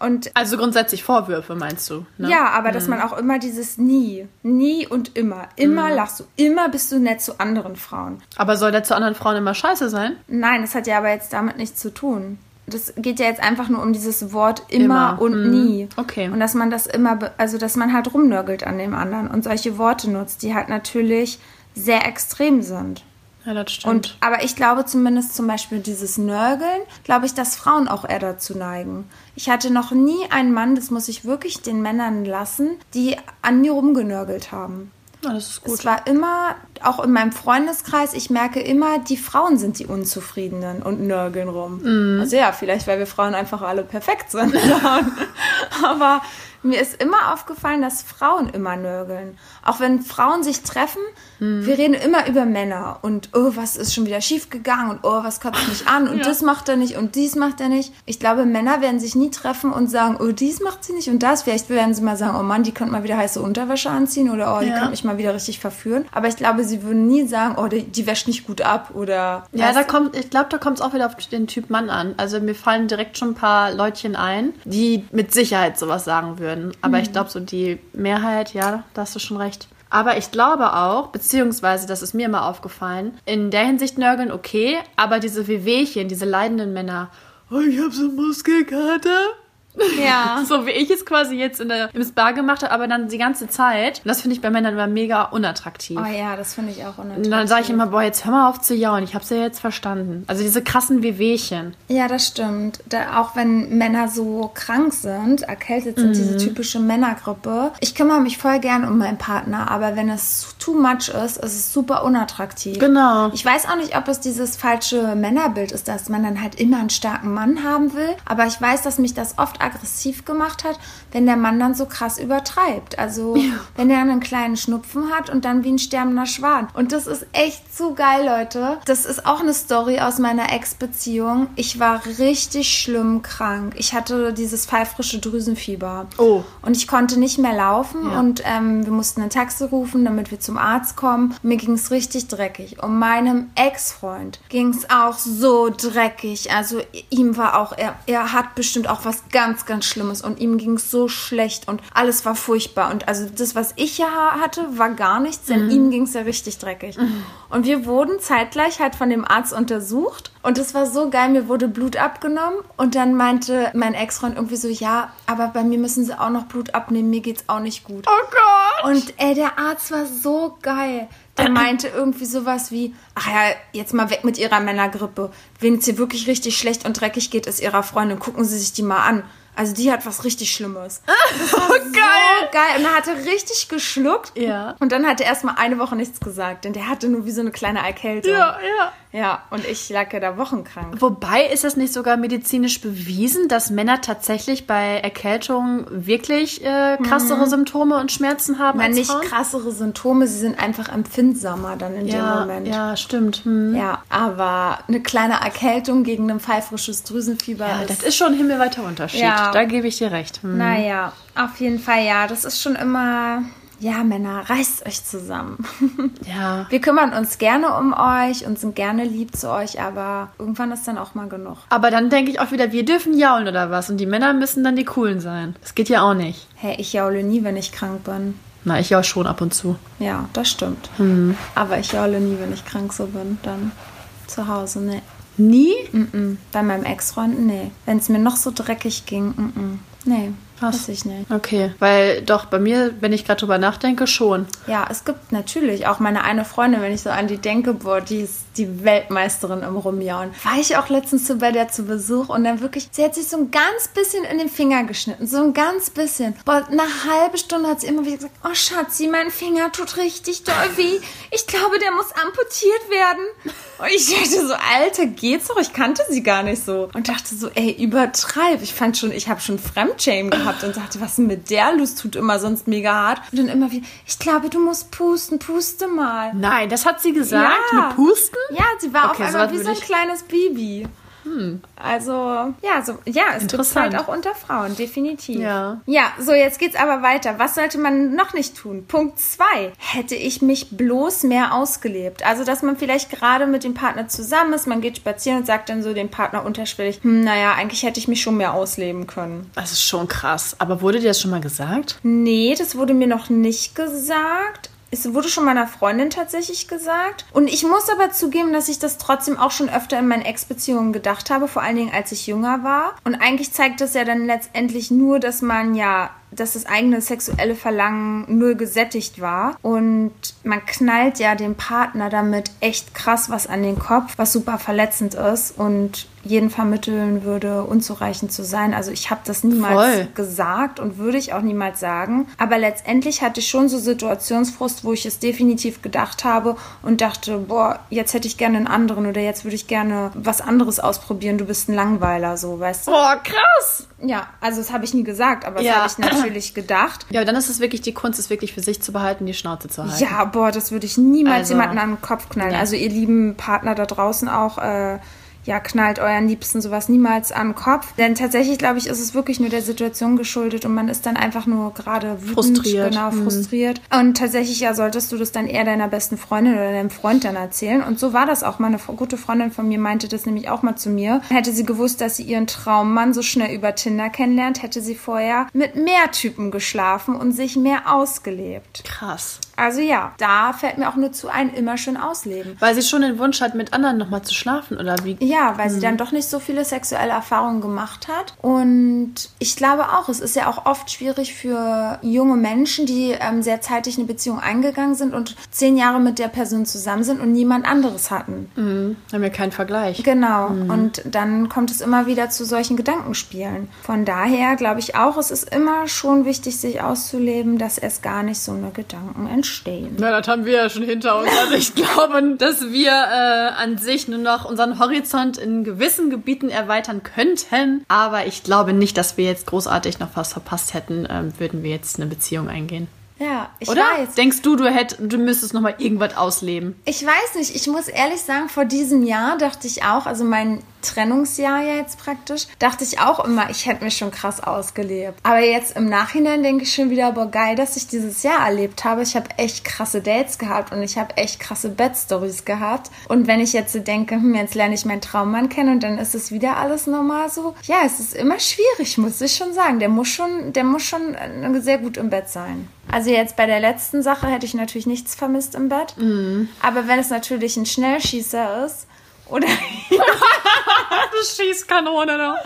Und Also grundsätzlich Vorwürfe, meinst du? Ne? ja, aber dass man auch immer dieses nie, nie und immer, immer lachst du, immer bist du nett zu anderen Frauen. Aber soll der zu anderen Frauen immer scheiße sein? Nein, das hat ja aber jetzt damit nichts zu tun. Das geht ja jetzt einfach nur um dieses Wort immer, Immer. und Mhm. nie. Okay. Und dass man das immer, also dass man halt rumnörgelt an dem anderen und solche Worte nutzt, die halt natürlich sehr extrem sind. Ja, das stimmt. Und, aber ich glaube zumindest zum Beispiel dieses Nörgeln, glaube ich, dass Frauen auch eher dazu neigen. Ich hatte noch nie einen Mann, das muss ich wirklich den Männern lassen, die an mir rumgenörgelt haben. ja, das ist gut. Es war immer, auch in meinem Freundeskreis, ich merke immer, die Frauen sind die Unzufriedenen und nörgeln rum. Mhm. Also ja, vielleicht, weil wir Frauen einfach alle perfekt sind. aber Mir ist immer aufgefallen, dass Frauen immer nörgeln. Auch wenn Frauen sich treffen, wir reden immer über Männer und oh, was ist schon wieder schief gegangen und oh, was kotzt mich an und Ja. das macht er nicht und dies macht er nicht. Ich glaube, Männer werden sich nie treffen und sagen, oh, dies macht sie nicht und das. Vielleicht werden sie mal sagen, oh Mann, die könnte mal wieder heiße Unterwäsche anziehen oder oh, die Ja. könnte mich mal wieder richtig verführen. Aber ich glaube, sie würden nie sagen, oh, die, die wäscht nicht gut ab oder Ja, da kommt, ich glaube, da kommt es auch wieder auf den Typ Mann an. Also mir fallen direkt schon ein paar Leutchen ein, die mit Sicherheit sowas sagen würden. Aber ich glaube, so die Mehrheit, ja, da hast du schon recht. Aber ich glaube auch, beziehungsweise, das ist mir immer aufgefallen, in der Hinsicht nörgeln okay, aber diese Wehwehchen, diese leidenden Männer, oh, ich habe so einen Muskelkater. Ja. So wie ich es quasi jetzt in der, im Spa gemacht habe, aber dann die ganze Zeit. Und das finde ich bei Männern immer mega unattraktiv. Oh ja, das finde ich auch Und unattraktiv. dann sage ich immer, boah, jetzt hör mal auf zu jaulen. Ich hab's ja jetzt verstanden. Also diese krassen Wehwehchen. Ja, das stimmt. Da, auch wenn Männer so krank sind, erkältet sind, Mhm. diese typische Männergrippe. Ich kümmere mich voll gern um meinen Partner, aber wenn es too much ist, ist es super unattraktiv. Genau. Ich weiß auch nicht, ob es dieses falsche Männerbild ist, dass man dann halt immer einen starken Mann haben will. Aber ich weiß, dass mich das oft aggressiv gemacht hat, wenn der Mann dann so krass übertreibt. Also wenn er einen kleinen Schnupfen hat und dann wie ein sterbender Schwan. Und das ist echt so geil, Leute. Das ist auch eine Story aus meiner Ex-Beziehung. Ich war richtig schlimm krank. Ich hatte dieses pfeifrische Drüsenfieber. Oh. Und ich konnte nicht mehr laufen Ja. und ähm, wir mussten ein Taxi rufen, damit wir zum Arzt kommen. Mir ging es richtig dreckig. Und meinem Ex-Freund ging es auch so dreckig. Also ihm war auch, er, er hat bestimmt auch was ganz, ganz Schlimmes und ihm ging es so schlecht und alles war furchtbar. Und also das, was ich ja hatte, war gar nichts, denn ihm ging es ja richtig dreckig. Und wir wurden zeitgleich halt von dem Arzt untersucht und es war so geil, mir wurde Blut abgenommen und dann meinte mein Ex-Freund irgendwie so, ja, aber bei mir müssen sie auch noch Blut abnehmen, mir geht's auch nicht gut. Oh Gott. Und ey, der Arzt war so geil. Der meinte irgendwie sowas wie, ach ja, jetzt mal weg mit ihrer Männergrippe. Wenn es ihr wirklich richtig schlecht und dreckig geht, ist ihrer Freundin. Gucken Sie sich die mal an. Also die hat was richtig Schlimmes. Das war so geil. Und er hatte richtig geschluckt. Ja. Und dann hat er erstmal eine Woche nichts gesagt. Denn der hatte nur wie so eine kleine Erkältung. Ja, ja. Ja, und ich lag ja da wochenkrank. Wobei ist das nicht sogar medizinisch bewiesen, dass Männer tatsächlich bei Erkältung wirklich äh, krassere Symptome und Schmerzen haben als nicht Frauen? krassere Symptome, sie sind einfach empfindsamer dann in dem Ja, Moment. ja, stimmt. Hm. Ja, aber eine kleine Erkältung gegen ein pfeifrisches Drüsenfieber Ja, ist. das ist schon ein himmelweiter Unterschied. Ja. Da gebe ich dir recht. Hm. naja, auf jeden Fall ja. Das ist schon immer. Ja, Männer, reißt euch zusammen. Ja. Wir kümmern uns gerne um euch und sind gerne lieb zu euch, aber irgendwann ist dann auch mal genug. Aber dann denke ich auch wieder, wir dürfen jaulen oder was. Und die Männer müssen dann die Coolen sein. Das geht ja auch nicht. Hey, ich jaule nie, wenn ich krank bin. Na, ich jaul schon ab und zu. Ja, das stimmt. Hm. Aber ich jaule nie, wenn ich krank so bin. Dann zu Hause, nee. Nie? Mm-mm. Bei meinem Ex-Freund, nee. Wenn es mir noch so dreckig ging, mm-mm. nee. Krass. Weiß ich nicht. Okay, weil doch bei mir, wenn ich gerade drüber nachdenke, schon. Ja, es gibt natürlich auch meine eine Freundin, wenn ich so an die denke, boah, die ist die Weltmeisterin im Rumjauen. War ich auch letztens so bei der zu Besuch und dann wirklich, sie hat sich so ein ganz bisschen in den Finger geschnitten, so ein ganz bisschen. Boah, eine halbe Stunde hat sie immer wieder gesagt, oh Schatzi, mein Finger tut richtig doll weh. Ich glaube, der muss amputiert werden. Und ich dachte so, Alter, geht's doch? Ich kannte sie gar nicht so. Und dachte so, ey, übertreib. Ich fand schon, ich habe schon Fremdshame gehabt und dachte, was denn mit der los? Tut immer sonst mega hart. Und dann immer wieder, ich glaube, du musst pusten, puste mal. Nein, das hat sie gesagt? Ja. Mit Pusten? Ja, sie war Okay, auf einmal wie so ein kleines Baby. Also, ja, so, ja, es gibt Interessant. halt auch unter Frauen, definitiv. Ja. Ja, so, jetzt geht's aber weiter. Was sollte man noch nicht tun? Punkt zwei. Hätte ich mich bloß mehr ausgelebt? Also, dass man vielleicht gerade mit dem Partner zusammen ist, man geht spazieren und sagt dann so dem Partner unterschwellig, hm, naja, eigentlich hätte ich mich schon mehr ausleben können. Das ist schon krass. Aber wurde dir das schon mal gesagt? Nee, das wurde mir noch nicht gesagt. Es wurde schon meiner Freundin tatsächlich gesagt. Und ich muss aber zugeben, dass ich das trotzdem auch schon öfter in meinen Ex-Beziehungen gedacht habe, vor allen Dingen als ich jünger war. Und eigentlich zeigt das ja dann letztendlich nur, dass man ja dass das eigene sexuelle Verlangen null gesättigt war. Und man knallt ja dem Partner damit echt krass was an den Kopf, was super verletzend ist und jeden vermitteln würde, unzureichend zu sein. Also ich habe das niemals Voll. gesagt und würde ich auch niemals sagen. Aber letztendlich hatte ich schon so Situationsfrust, wo ich es definitiv gedacht habe und dachte, boah, jetzt hätte ich gerne einen anderen oder jetzt würde ich gerne was anderes ausprobieren. Du bist ein Langweiler, so, weißt du? Boah, krass! Ja, also das habe ich nie gesagt, aber das Ja. habe ich natürlich gedacht. Ja, aber dann ist es wirklich die Kunst, es wirklich für sich zu behalten, die Schnauze zu halten. Ja, boah, das würde ich niemals Also, jemanden an den Kopf knallen. ja. Also ihr lieben Partner da draußen auch, äh, ja, knallt euren Liebsten sowas niemals den Kopf. Denn tatsächlich, glaube ich, ist es wirklich nur der Situation geschuldet und man ist dann einfach nur gerade wütend. Frustriert. Genau, Mhm. frustriert. Und tatsächlich, ja, solltest du das dann eher deiner besten Freundin oder deinem Freund dann erzählen. Und so war das auch. Meine gute Freundin von mir meinte das nämlich auch mal zu mir. Hätte sie gewusst, dass sie ihren Traummann so schnell über Tinder kennenlernt, hätte sie vorher mit mehr Typen geschlafen und sich mehr ausgelebt. Krass. Also ja, da fällt mir auch nur zu ein, immer schön ausleben. Weil sie schon den Wunsch hat, mit anderen nochmal zu schlafen, oder wie? Ja, weil sie dann doch nicht so viele sexuelle Erfahrungen gemacht hat. Und ich glaube auch, es ist ja auch oft schwierig für junge Menschen, die ähm, sehr zeitig eine Beziehung eingegangen sind und zehn Jahre mit der Person zusammen sind und niemand anderes hatten. Mhm. Haben wir keinen Vergleich. Genau. Und dann kommt es immer wieder zu solchen Gedankenspielen. Von daher glaube ich auch, es ist immer schon wichtig, sich auszuleben, dass erst gar nicht so eine Gedanken entstehen. Na, das haben wir ja schon hinter uns. Also ich glaube, dass wir äh, an sich nur noch unseren Horizont in gewissen Gebieten erweitern könnten. Aber ich glaube nicht, dass wir jetzt großartig noch was verpasst hätten, ähm, würden wir jetzt eine Beziehung eingehen. Ja, ich Oder? weiß. Denkst du, du hätt, du müsstest noch mal irgendwas ausleben? Ich weiß nicht, ich muss ehrlich sagen, vor diesem Jahr dachte ich auch, also mein Trennungsjahr ja jetzt praktisch, dachte ich auch immer, ich hätte mich schon krass ausgelebt. Aber jetzt im Nachhinein denke ich schon wieder, boah, geil, dass ich dieses Jahr erlebt habe. Ich habe echt krasse Dates gehabt und ich habe echt krasse Bed-Stories gehabt. Und wenn ich jetzt so denke, hm, jetzt lerne ich meinen Traummann kennen und dann ist es wieder alles normal so. Ja, es ist immer schwierig, muss ich schon sagen. Der muss schon, der muss schon äh, sehr gut im Bett sein. Also jetzt bei der letzten Sache hätte ich natürlich nichts vermisst im Bett. Aber wenn es natürlich ein Schnellschießer ist oder, Schießkanone, ne?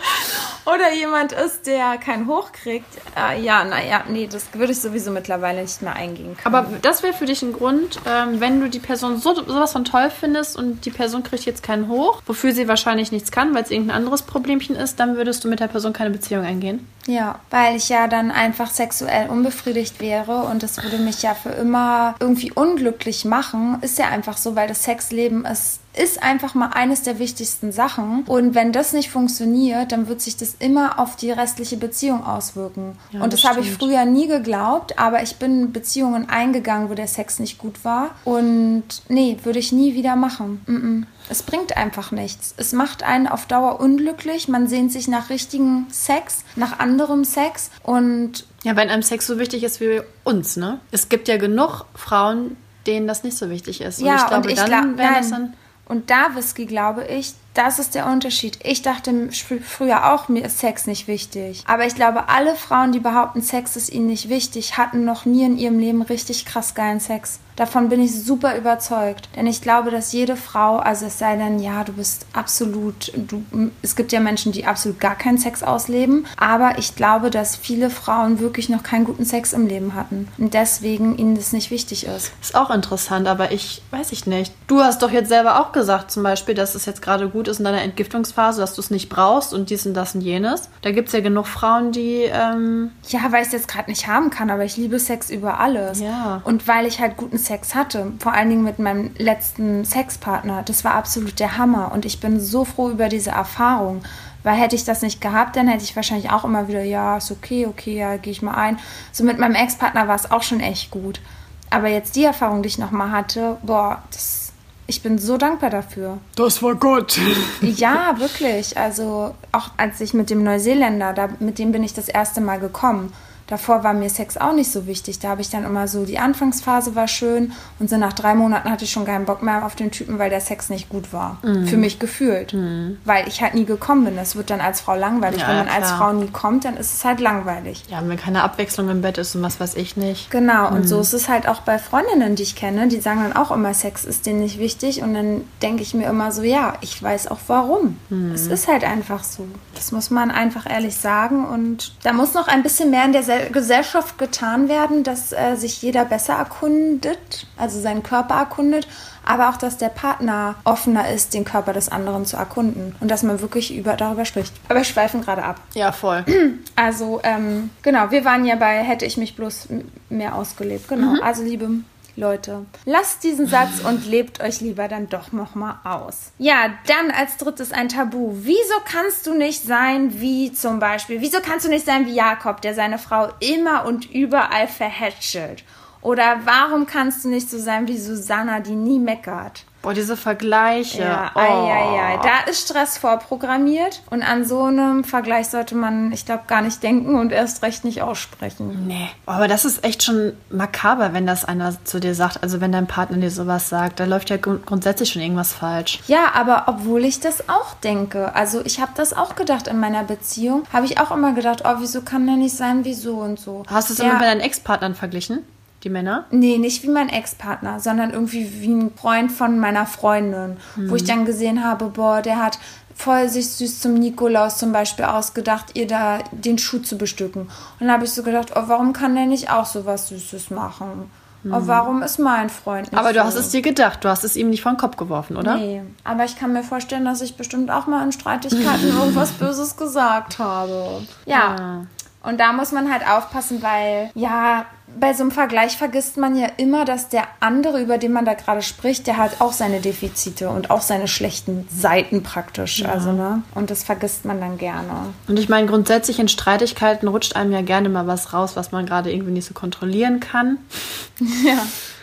oder jemand ist, der keinen hochkriegt, äh, ja, naja, nee, das würde ich sowieso mittlerweile nicht mehr eingehen können. Aber das wäre für dich ein Grund, ähm, wenn du die Person so sowas von toll findest und die Person kriegt jetzt keinen hoch, wofür sie wahrscheinlich nichts kann, weil es irgendein anderes Problemchen ist, dann würdest du mit der Person keine Beziehung eingehen. Ja, weil ich ja dann einfach sexuell unbefriedigt wäre und das würde mich ja für immer irgendwie unglücklich machen. Ist ja einfach so, weil das Sexleben ist ist einfach mal eines der wichtigsten Sachen. Und wenn das nicht funktioniert, dann wird sich das immer auf die restliche Beziehung auswirken. Ja, und das, das habe ich früher nie geglaubt, aber ich bin in Beziehungen eingegangen, wo der Sex nicht gut war. Und nee, würde ich nie wieder machen. Mm -mm. Es bringt einfach nichts. Es macht einen auf Dauer unglücklich. Man sehnt sich nach richtigen Sex, nach anderem Sex. Und Ja, wenn einem Sex so wichtig ist wie uns, ne? Es gibt ja genug Frauen, denen das nicht so wichtig ist. Und ja, ich glaube, und ich dann glaub, wäre das dann. Und da, Whisky, glaube ich, das ist der Unterschied. Ich dachte fr- früher auch, mir ist Sex nicht wichtig. Aber ich glaube, alle Frauen, die behaupten, Sex ist ihnen nicht wichtig, hatten noch nie in ihrem Leben richtig krass geilen Sex. Davon bin ich super überzeugt. Denn ich glaube, dass jede Frau, also es sei denn, ja, du bist absolut, du, es gibt ja Menschen, die absolut gar keinen Sex ausleben. Aber ich glaube, dass viele Frauen wirklich noch keinen guten Sex im Leben hatten. Und deswegen ihnen das nicht wichtig ist. Ist auch interessant, aber ich weiß ich nicht. Du hast doch jetzt selber auch gesagt, zum Beispiel, dass es jetzt gerade gut ist in deiner Entgiftungsphase, dass du es nicht brauchst und dies und das und jenes. Da gibt es ja genug Frauen, die. Ähm, Ja, weil ich es jetzt gerade nicht haben kann, aber ich liebe Sex über alles. Ja. Und weil ich halt guten Sex hatte, vor allen Dingen mit meinem letzten Sexpartner, das war absolut der Hammer. Und ich bin so froh über diese Erfahrung. Weil hätte ich das nicht gehabt, dann hätte ich wahrscheinlich auch immer wieder, ja, ist okay, okay, ja, gehe ich mal ein. So mit meinem Ex-Partner war es auch schon echt gut. Aber jetzt die Erfahrung, die ich nochmal hatte, boah, das, ich bin so dankbar dafür. das war Gott. Ja, wirklich. Also auch als ich mit dem Neuseeländer, da, mit dem bin ich das erste Mal gekommen. Davor war mir Sex auch nicht so wichtig. Da habe ich dann immer so, die Anfangsphase war schön und so nach drei Monaten hatte ich schon keinen Bock mehr auf den Typen, weil der Sex nicht gut war. Für mich gefühlt. Weil ich halt nie gekommen bin. Das wird dann als Frau langweilig. Ja, Wenn man als klar. Frau nie kommt, dann ist es halt langweilig. Ja, wenn keine Abwechslung im Bett ist und was weiß ich nicht. Genau, und so ist es halt auch bei Freundinnen, die ich kenne, die sagen dann auch immer, Sex ist denen nicht wichtig. Und dann denke ich mir immer so, ja, ich weiß auch warum. Es ist halt einfach so. Das muss man einfach ehrlich sagen. Und da muss noch ein bisschen mehr in der Se Gesellschaft getan werden, dass äh, sich jeder besser erkundet, also seinen Körper erkundet. Aber auch, dass der Partner offener ist, den Körper des anderen zu erkunden. Und dass man wirklich über, darüber spricht. Aber wir schweifen gerade ab. Ja, voll. Also, ähm, genau, wir waren ja bei Hätte ich mich bloß mehr ausgelebt. Genau, also liebe, Leute, lasst diesen Satz und lebt euch lieber dann doch noch mal aus. Ja, dann als drittes ein Tabu. Wieso kannst du nicht sein wie zum Beispiel, wieso kannst du nicht sein wie Jakob, der seine Frau immer und überall verhätschelt? Oder warum kannst du nicht so sein wie Susanna, die nie meckert? Boah, diese Vergleiche. Ja, oh. ei, ei, ei. Da ist Stress vorprogrammiert und an so einem Vergleich sollte man, ich glaube, gar nicht denken und erst recht nicht aussprechen. Nee, aber das ist echt schon makaber, wenn das einer zu dir sagt. Also wenn dein Partner dir sowas sagt, da läuft ja grund grundsätzlich schon irgendwas falsch. Ja, aber obwohl ich das auch denke, also ich habe das auch gedacht in meiner Beziehung, habe ich auch immer gedacht, oh, wieso kann der nicht sein wie so und so. Hast du es immer mit deinen Ex-Partnern verglichen? Die Männer? Nee, nicht wie mein Ex-Partner, sondern irgendwie wie ein Freund von meiner Freundin, wo ich dann gesehen habe, boah, der hat voll sich süß zum Nikolaus zum Beispiel ausgedacht, ihr da den Schuh zu bestücken. Und dann habe ich so gedacht, oh, warum kann der nicht auch so was Süßes machen? Oh, warum ist mein Freund nicht Aber du so? hast es dir gedacht, du hast es ihm nicht vor den Kopf geworfen, oder? Nee, aber ich kann mir vorstellen, dass ich bestimmt auch mal in Streitigkeiten irgendwas Böses gesagt habe. Ja. Ja. Und da muss man halt aufpassen, weil, ja, bei so einem Vergleich vergisst man ja immer, dass der andere, über den man da gerade spricht, der hat auch seine Defizite und auch seine schlechten Seiten praktisch. Also, ne? Und das vergisst man dann gerne. Und ich meine, grundsätzlich in Streitigkeiten rutscht einem ja gerne mal was raus, was man gerade irgendwie nicht so kontrollieren kann. Ja.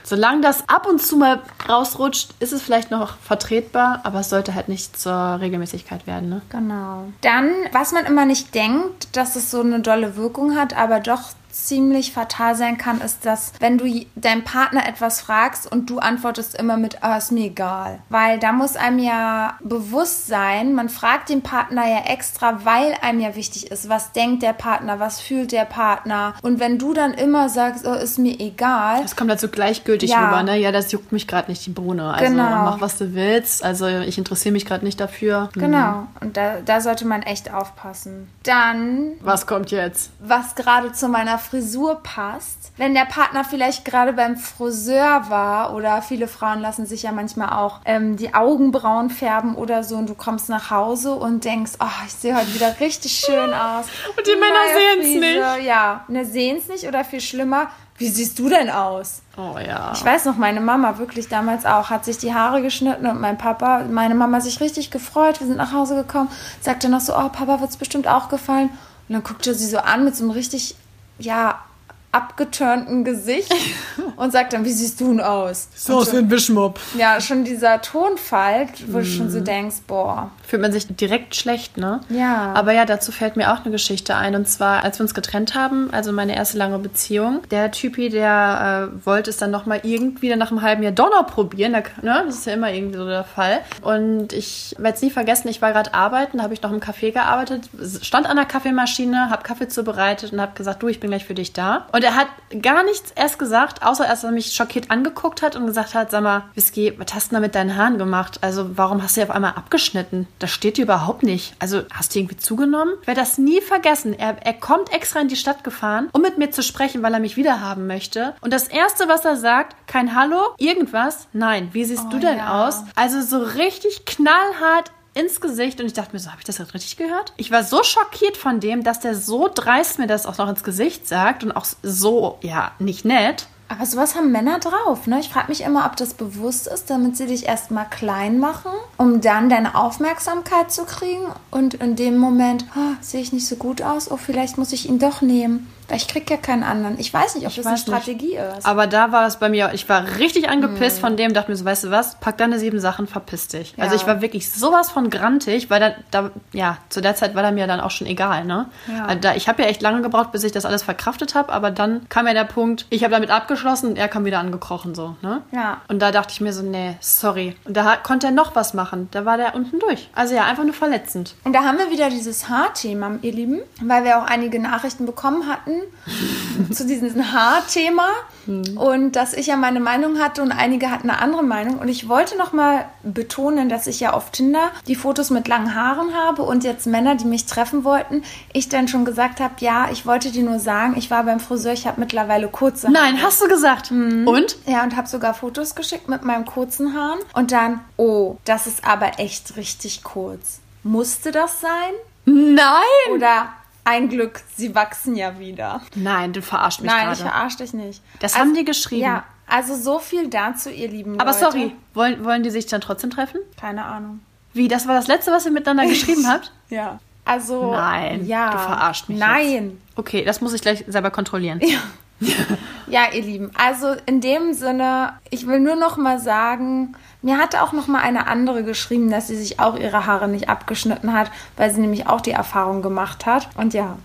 Solange das ab und zu mal rausrutscht, ist es vielleicht noch vertretbar, aber es sollte halt nicht zur Regelmäßigkeit werden, ne? Genau. Dann, was man immer nicht denkt, dass es so eine dolle Wirkung hat, aber doch ziemlich fatal sein kann, ist, dass wenn du deinem Partner etwas fragst und du antwortest immer mit, ah, ist mir egal. Weil da muss einem ja bewusst sein, man fragt den Partner ja extra, weil einem ja wichtig ist, was denkt der Partner, was fühlt der Partner. Und wenn du dann immer sagst, oh, ist mir egal, Das kommt halt so gleichgültig Ja. rüber, ne? Ja, das juckt mich gerade nicht die Bohne. Also Genau. mach, was du willst. Also ich interessiere mich gerade nicht dafür. Hm. Genau, und da, da sollte man echt aufpassen. Dann Was kommt jetzt? was gerade zu meiner Frisur passt. Wenn der Partner vielleicht gerade beim Friseur war oder viele Frauen lassen sich ja manchmal auch ähm, die Augenbrauen färben oder so und du kommst nach Hause und denkst, oh, ich sehe heute wieder richtig schön aus. Und die Männer Neue sehen's Frise. Ja, ne, sehen es nicht oder viel schlimmer, wie siehst du denn aus? Oh ja. Ich weiß noch, meine Mama wirklich damals auch, hat sich die Haare geschnitten und mein Papa, meine Mama sich richtig gefreut. Wir sind nach Hause gekommen, sagte noch so, oh, Papa wird's bestimmt auch gefallen. Und dann guckte sie so an mit so einem richtig, ja, abgeturnten Gesicht und sagt dann, wie siehst du denn aus? so aus wie ein Wischmopp. ja, schon dieser Tonfall, wo du schon Mhm. so denkst, boah. Fühlt man sich direkt schlecht, ne? Ja. Aber ja, dazu fällt mir auch eine Geschichte ein. Und zwar, als wir uns getrennt haben, also meine erste lange Beziehung, der Typi, der äh, wollte es dann nochmal irgendwie dann nach einem halben Jahr noch probieren. Da, ne? Das ist ja immer irgendwie so der Fall. Und ich werde es nie vergessen, ich war gerade arbeiten, da habe ich noch im Café gearbeitet, stand an der Kaffeemaschine, habe Kaffee zubereitet und habe gesagt, du, ich bin gleich für dich da. Und er hat gar nichts erst gesagt, außer dass er mich schockiert angeguckt hat und gesagt hat, sag mal, Whisky, was hast du da mit deinen Haaren gemacht? Also warum hast du die auf einmal abgeschnitten? Das steht dir überhaupt nicht. Also hast du irgendwie zugenommen? Ich werde das nie vergessen. Er, er kommt extra in die Stadt gefahren, um mit mir zu sprechen, weil er mich wiederhaben möchte. Und das Erste, was er sagt, kein Hallo, irgendwas, nein, wie siehst du denn ja. aus? Also so richtig knallhart ins Gesicht und ich dachte mir so, habe ich das jetzt richtig gehört? Ich war so schockiert von dem, dass der so dreist mir das auch noch ins Gesicht sagt und auch so, ja, nicht nett. Aber sowas haben Männer drauf, ne? Ich frage mich immer, ob das bewusst ist, damit sie dich erstmal klein machen, um dann deine Aufmerksamkeit zu kriegen. Und in dem Moment, oh, sehe ich nicht so gut aus, oh, vielleicht muss ich ihn doch nehmen. Ich krieg ja keinen anderen. Ich weiß nicht, ob das eine weiß nicht. Strategie ist. Aber da war es bei mir, ich war richtig angepisst von dem, dachte mir so, weißt du was, pack deine sieben Sachen, verpiss dich. Ja. Also ich war wirklich sowas von grantig, weil da, da, ja, zu der Zeit war da mir dann auch schon egal, ne? Ja. Also Da, ich habe ja echt lange gebraucht, bis ich das alles verkraftet habe, aber dann kam ja der Punkt, ich habe damit abgeschlossen und er kam wieder angekrochen, so, ne? Ja. Und da dachte ich mir so, nee, sorry. Und da konnte er noch was machen. Da war der unten durch. Also ja, einfach nur verletzend. Und da haben wir wieder dieses Haarthema, ihr Lieben, weil wir auch einige Nachrichten bekommen hatten zu diesem Haarthema und dass ich ja meine Meinung hatte und einige hatten eine andere Meinung und ich wollte noch mal betonen, dass ich ja auf Tinder die Fotos mit langen Haaren habe und jetzt Männer, die mich treffen wollten, ich dann schon gesagt habe, ja, ich wollte dir nur sagen, ich war beim Friseur, ich habe mittlerweile kurze Haare. Nein, hast du gesagt. Mhm. Und? Ja, und habe sogar Fotos geschickt mit meinen kurzen Haaren. Und dann, oh, das ist aber echt richtig kurz. Musste das sein? Nein! Oder ein Glück, sie wachsen ja wieder. Nein, du verarschst mich Nein, ich gerade. verarsche dich nicht. Das haben die geschrieben. Ja, Also so viel dazu, ihr lieben Aber Leute. sorry, wollen, wollen die sich dann trotzdem treffen? Keine Ahnung. Wie, das war das Letzte, was ihr miteinander geschrieben habt? Ja. Also. Nein, ja. du verarscht mich Nein. Okay, das muss ich gleich selber kontrollieren. Ja, ihr Lieben, also in dem Sinne, ich will nur noch mal sagen, mir hatte auch noch mal eine andere geschrieben, dass sie sich auch ihre Haare nicht abgeschnitten hat, weil sie nämlich auch die Erfahrung gemacht hat. Und ja,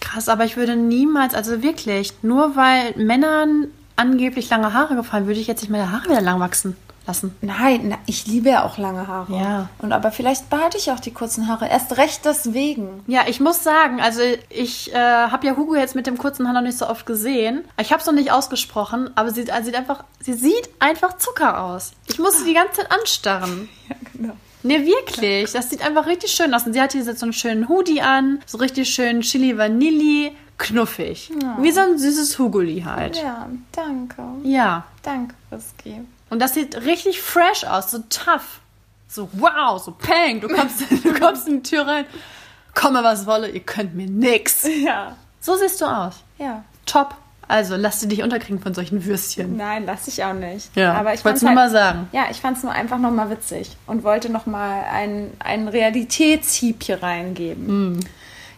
Krass, aber ich würde niemals, also wirklich, nur weil Männern angeblich lange Haare gefallen, würde ich jetzt nicht meine Haare wieder lang wachsen lassen. nein, na, ich liebe ja auch lange Haare. Ja. Und aber vielleicht behalte ich auch die kurzen Haare, erst recht deswegen. Ja, ich muss sagen, also ich äh, habe ja Hugo jetzt mit dem kurzen Haar noch nicht so oft gesehen. Ich habe es noch nicht ausgesprochen, aber sie, also sieht einfach, sie sieht einfach Zucker aus. Ich muss sie die ganze Zeit anstarren. Ja, genau. Ne, wirklich. Das sieht einfach richtig schön aus. Und sie hat hier so einen schönen Hoodie an, so richtig schön Chili Vanilli, knuffig. Wie so ein süßes Hugoli halt. Ja, danke. Ja. Danke, Whisky. Und das sieht richtig fresh aus, so tough. So wow, so peng. Du kommst, du kommst in die Tür rein. Komme, was wolle, ihr könnt mir nix. Ja. So siehst du aus. Ja. Top. Also lass dich unterkriegen von solchen Würstchen. Nein, lass ich auch nicht. Ja, aber ich wollte es nur halt, mal sagen. Ja, ich fand es nur einfach nochmal witzig und wollte nochmal einen, einen Realitätshieb hier reingeben. Hm.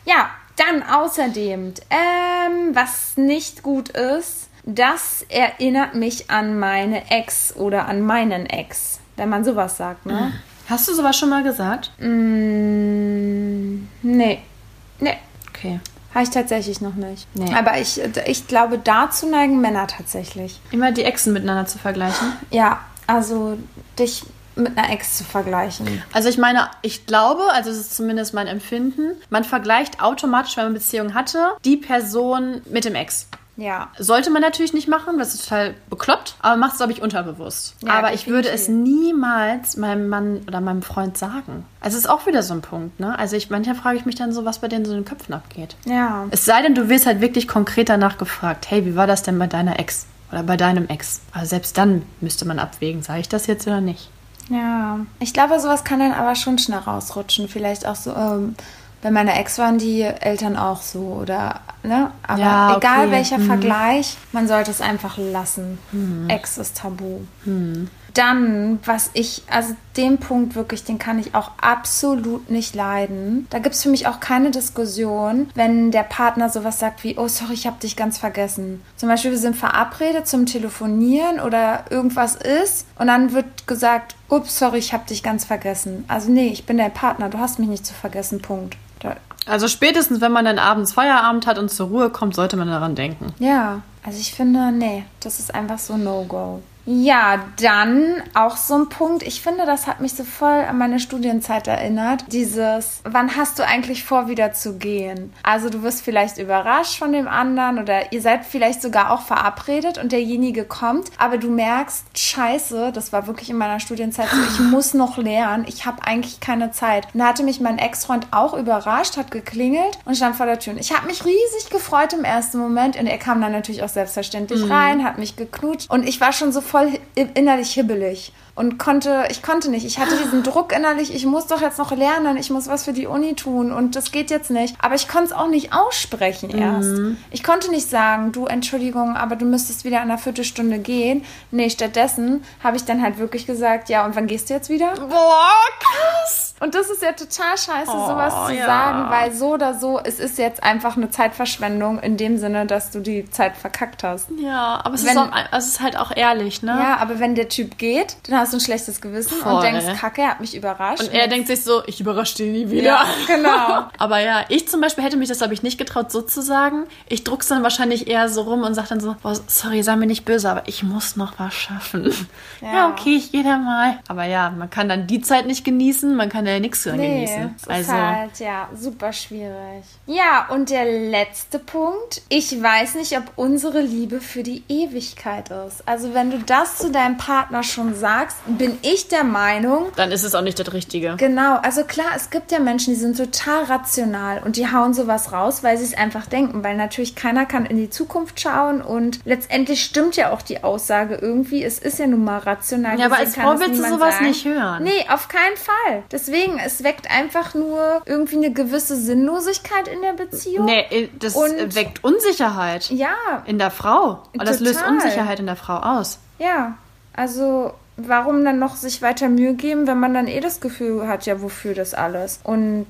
Ja, dann außerdem, ähm, was nicht gut ist, das erinnert mich an meine Ex oder an meinen Ex, wenn man sowas sagt, ne? Hast du sowas schon mal gesagt? Mm, nee, nee, Okay. habe ich tatsächlich noch nicht. Nee. Aber ich, ich glaube, dazu neigen Männer tatsächlich. Immer die Echsen miteinander zu vergleichen. Ja, also dich mit einer Ex zu vergleichen. Also ich meine, ich glaube, also es ist zumindest mein Empfinden, man vergleicht automatisch, wenn man eine Beziehung hatte, die Person mit dem Ex. Ja. Sollte man natürlich nicht machen, das ist total bekloppt, aber macht es, glaube ich, unterbewusst. Ja, aber ich würde es niemals meinem Mann oder meinem Freund sagen. Also es ist auch wieder so ein Punkt, ne? Also ich manchmal frage ich mich dann so, was bei denen so in den Köpfen abgeht. Ja. Es sei denn, du wirst halt wirklich konkret danach gefragt, hey, wie war das denn bei deiner Ex oder bei deinem Ex? Aber selbst dann müsste man abwägen, sage ich das jetzt oder nicht? Ja. Ich glaube, sowas kann dann aber schon schnell rausrutschen. Vielleicht auch so, ähm, bei meiner Ex waren die Eltern auch so oder, ne? Aber Ja, egal okay. welcher Mhm. Vergleich, man sollte es einfach lassen. Ex ist tabu. Dann, was ich, also den Punkt wirklich, den kann ich auch absolut nicht leiden. Da gibt es für mich auch keine Diskussion, wenn der Partner sowas sagt wie, oh sorry, ich habe dich ganz vergessen. Zum Beispiel, wir sind verabredet zum Telefonieren oder irgendwas ist und dann wird gesagt, ups, sorry, ich habe dich ganz vergessen. Also nee, ich bin dein Partner, du hast mich nicht zu vergessen, Punkt. Also spätestens, wenn man dann abends Feierabend hat und zur Ruhe kommt, sollte man daran denken. Ja, also ich finde, nee, das ist einfach so No-Go. Ja, dann auch so ein Punkt. Ich finde, das hat mich so voll an meine Studienzeit erinnert. Dieses, wann hast du eigentlich vor, wieder zu gehen? Also du wirst vielleicht überrascht von dem anderen oder ihr seid vielleicht sogar auch verabredet und derjenige kommt, aber du merkst, scheiße, das war wirklich in meiner Studienzeit so, ich muss noch lernen, ich habe eigentlich keine Zeit. Und da hatte mich mein Ex-Freund auch überrascht, hat geklingelt und stand vor der Tür. Und ich habe mich riesig gefreut im ersten Moment und er kam dann natürlich auch selbstverständlich rein, hat mich geknutscht und ich war schon so voll innerlich hibbelig und konnte, ich konnte nicht. Ich hatte diesen Druck innerlich, ich muss doch jetzt noch lernen, ich muss was für die Uni tun und das geht jetzt nicht. Aber ich konnte es auch nicht aussprechen erst. Ich konnte nicht sagen, du, Entschuldigung, aber du müsstest wieder in einer Viertelstunde gehen. Nee, stattdessen habe ich dann halt wirklich gesagt, ja, und wann gehst du jetzt wieder? Boah, krass! Und das ist ja total scheiße, Oh, sowas zu ja. sagen, weil so oder so, es ist jetzt einfach eine Zeitverschwendung in dem Sinne, dass du die Zeit verkackt hast. Ja, aber es, Wenn- ist, auch, es ist halt auch ehrlich, ne? Ja, aber wenn der Typ geht, dann hast du ein schlechtes Gewissen Voll. und denkst, kacke, er hat mich überrascht. Und er denkt sich so, ich überrasche den nie wieder. Ja, genau. Aber ja, ich zum Beispiel hätte mich das, glaube ich, nicht getraut, so zu sagen. Ich druck's dann wahrscheinlich eher so rum und sag dann so, boah, sorry, sei mir nicht böse, aber ich muss noch was schaffen. Ja, Ja. okay, ich gehe da mal. Aber ja, man kann dann die Zeit nicht genießen, man kann ja nichts Nee, genießen. das Also, ist halt, ja, super schwierig. Ja, und der letzte Punkt. Ich weiß nicht, ob unsere Liebe für die Ewigkeit ist. Also, wenn du das zu deinem Partner schon sagst, bin ich der Meinung, dann ist es auch nicht das Richtige. Genau, also klar, es gibt ja Menschen, die sind total rational und die hauen sowas raus, weil sie es einfach denken, weil natürlich keiner kann in die Zukunft schauen und letztendlich stimmt ja auch die Aussage irgendwie, es ist ja nun mal rational. Ja, aber als Frau willst du sowas sagen. nicht hören. Nee, auf keinen Fall. Deswegen, es weckt einfach nur irgendwie eine gewisse Sinnlosigkeit in der Beziehung. Nee, äh, das Und- weckt Unsicherheit Ja, in der Frau. Und das löst. Unsicherheit in der Frau aus. ja. Also warum dann noch sich weiter Mühe geben, wenn man dann eh das Gefühl hat, ja, wofür das alles? Und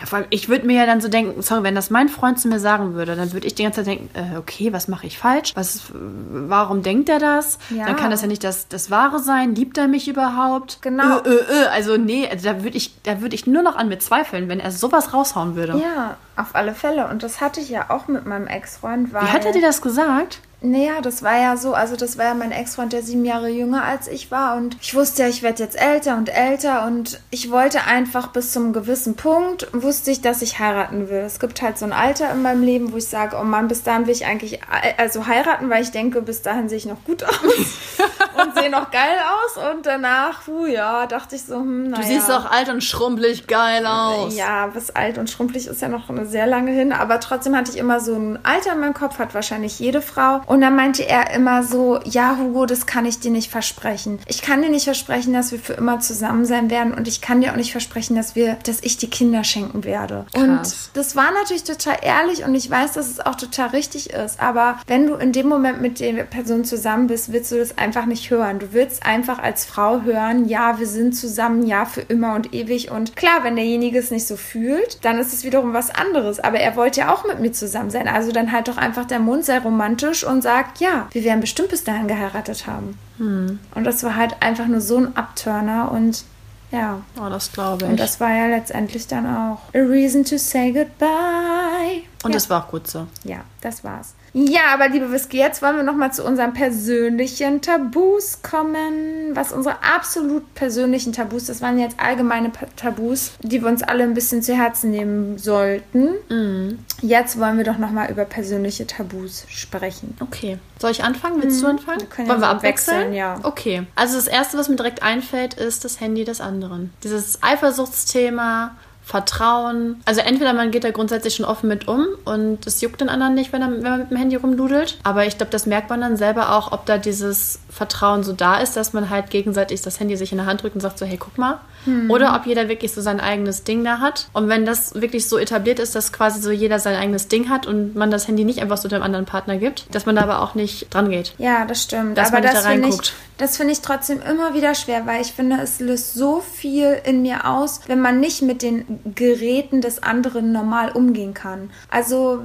Ja, vor allem, ich würde mir ja dann so denken, sorry, wenn das mein Freund zu mir sagen würde, dann würde ich die ganze Zeit denken, äh, okay, was mache ich falsch? Was, warum denkt er das? Ja. Dann kann das ja nicht das, das Wahre sein. Liebt er mich überhaupt? Genau. Äh, äh, äh. Also nee, also da würde ich, da würde ich nur noch an mir zweifeln, wenn er sowas raushauen würde. ja, auf alle Fälle. Und das hatte ich ja auch mit meinem Ex-Freund. Wie hat er dir das gesagt? Naja, das war ja so, also das war ja mein Ex-Freund, der sieben Jahre jünger als ich war und ich wusste ja, ich werde jetzt älter und älter und ich wollte einfach bis zum gewissen Punkt, wusste ich, dass ich heiraten will. Es gibt halt so ein Alter in meinem Leben, wo ich sage, oh Mann, bis dahin will ich eigentlich äh, also heiraten, weil ich denke, bis dahin sehe ich noch gut aus und sehe noch geil aus und danach, puh, ja, dachte ich so, hm, naja. Du siehst auch alt und schrumpelig geil aus. Ja, bis alt und schrumpelig ist ja noch eine sehr lange hin, aber trotzdem hatte ich immer so ein Alter in meinem Kopf, hat wahrscheinlich jede Frau. Und dann meinte er immer so, ja, Hugo, das kann ich dir nicht versprechen. Ich kann dir nicht versprechen, dass wir für immer zusammen sein werden und ich kann dir auch nicht versprechen, dass wir, dass ich die Kinder schenken werde. Und Krass. das war natürlich total ehrlich und ich weiß, dass es auch total richtig ist. Aber wenn du in dem Moment mit der Person zusammen bist, willst du das einfach nicht hören. Du willst einfach als Frau hören, ja, wir sind zusammen, ja, für immer und ewig. Und klar, wenn derjenige es nicht so fühlt, dann ist es wiederum was anderes. Aber er wollte ja auch mit mir zusammen sein. Also dann halt doch einfach der Mund sehr romantisch und sagt, ja, wir werden bestimmt bis dahin geheiratet haben. Und das war halt einfach nur so ein Abturner und ja. Oh, das glaube Und ich. das war ja letztendlich dann auch a reason to say goodbye. Und ja. das war auch gut so. Ja, das war's. Ja, aber liebe Whisky, jetzt wollen wir nochmal zu unseren persönlichen Tabus kommen. Was unsere absolut persönlichen Tabus, das waren jetzt allgemeine Tabus, die wir uns alle ein bisschen zu Herzen nehmen sollten. Jetzt wollen wir doch nochmal über persönliche Tabus sprechen. Okay. Soll ich anfangen? Willst du anfangen? Wir können ja Wollen wir abwechseln? wechseln, ja. Okay. Also das Erste, was mir direkt einfällt, ist das Handy des anderen. Dieses Eifersuchtsthema, Vertrauen. Also entweder man geht da grundsätzlich schon offen mit um und es juckt den anderen nicht, wenn, er, wenn man mit dem Handy rumdudelt. Aber ich glaube, das merkt man dann selber auch, ob da dieses Vertrauen so da ist, dass man halt gegenseitig das Handy sich in der Hand drückt und sagt so, hey, guck mal. Oder ob jeder wirklich so sein eigenes Ding da hat. Und wenn das wirklich so etabliert ist, dass quasi so jeder sein eigenes Ding hat und man das Handy nicht einfach so dem anderen Partner gibt, dass man da aber auch nicht dran geht. Ja, das stimmt. Dass Aber man nicht das da ich, reinguckt. das finde ich trotzdem immer wieder schwer, weil ich finde, es löst so viel in mir aus, wenn man nicht mit den Geräten des anderen normal umgehen kann. Also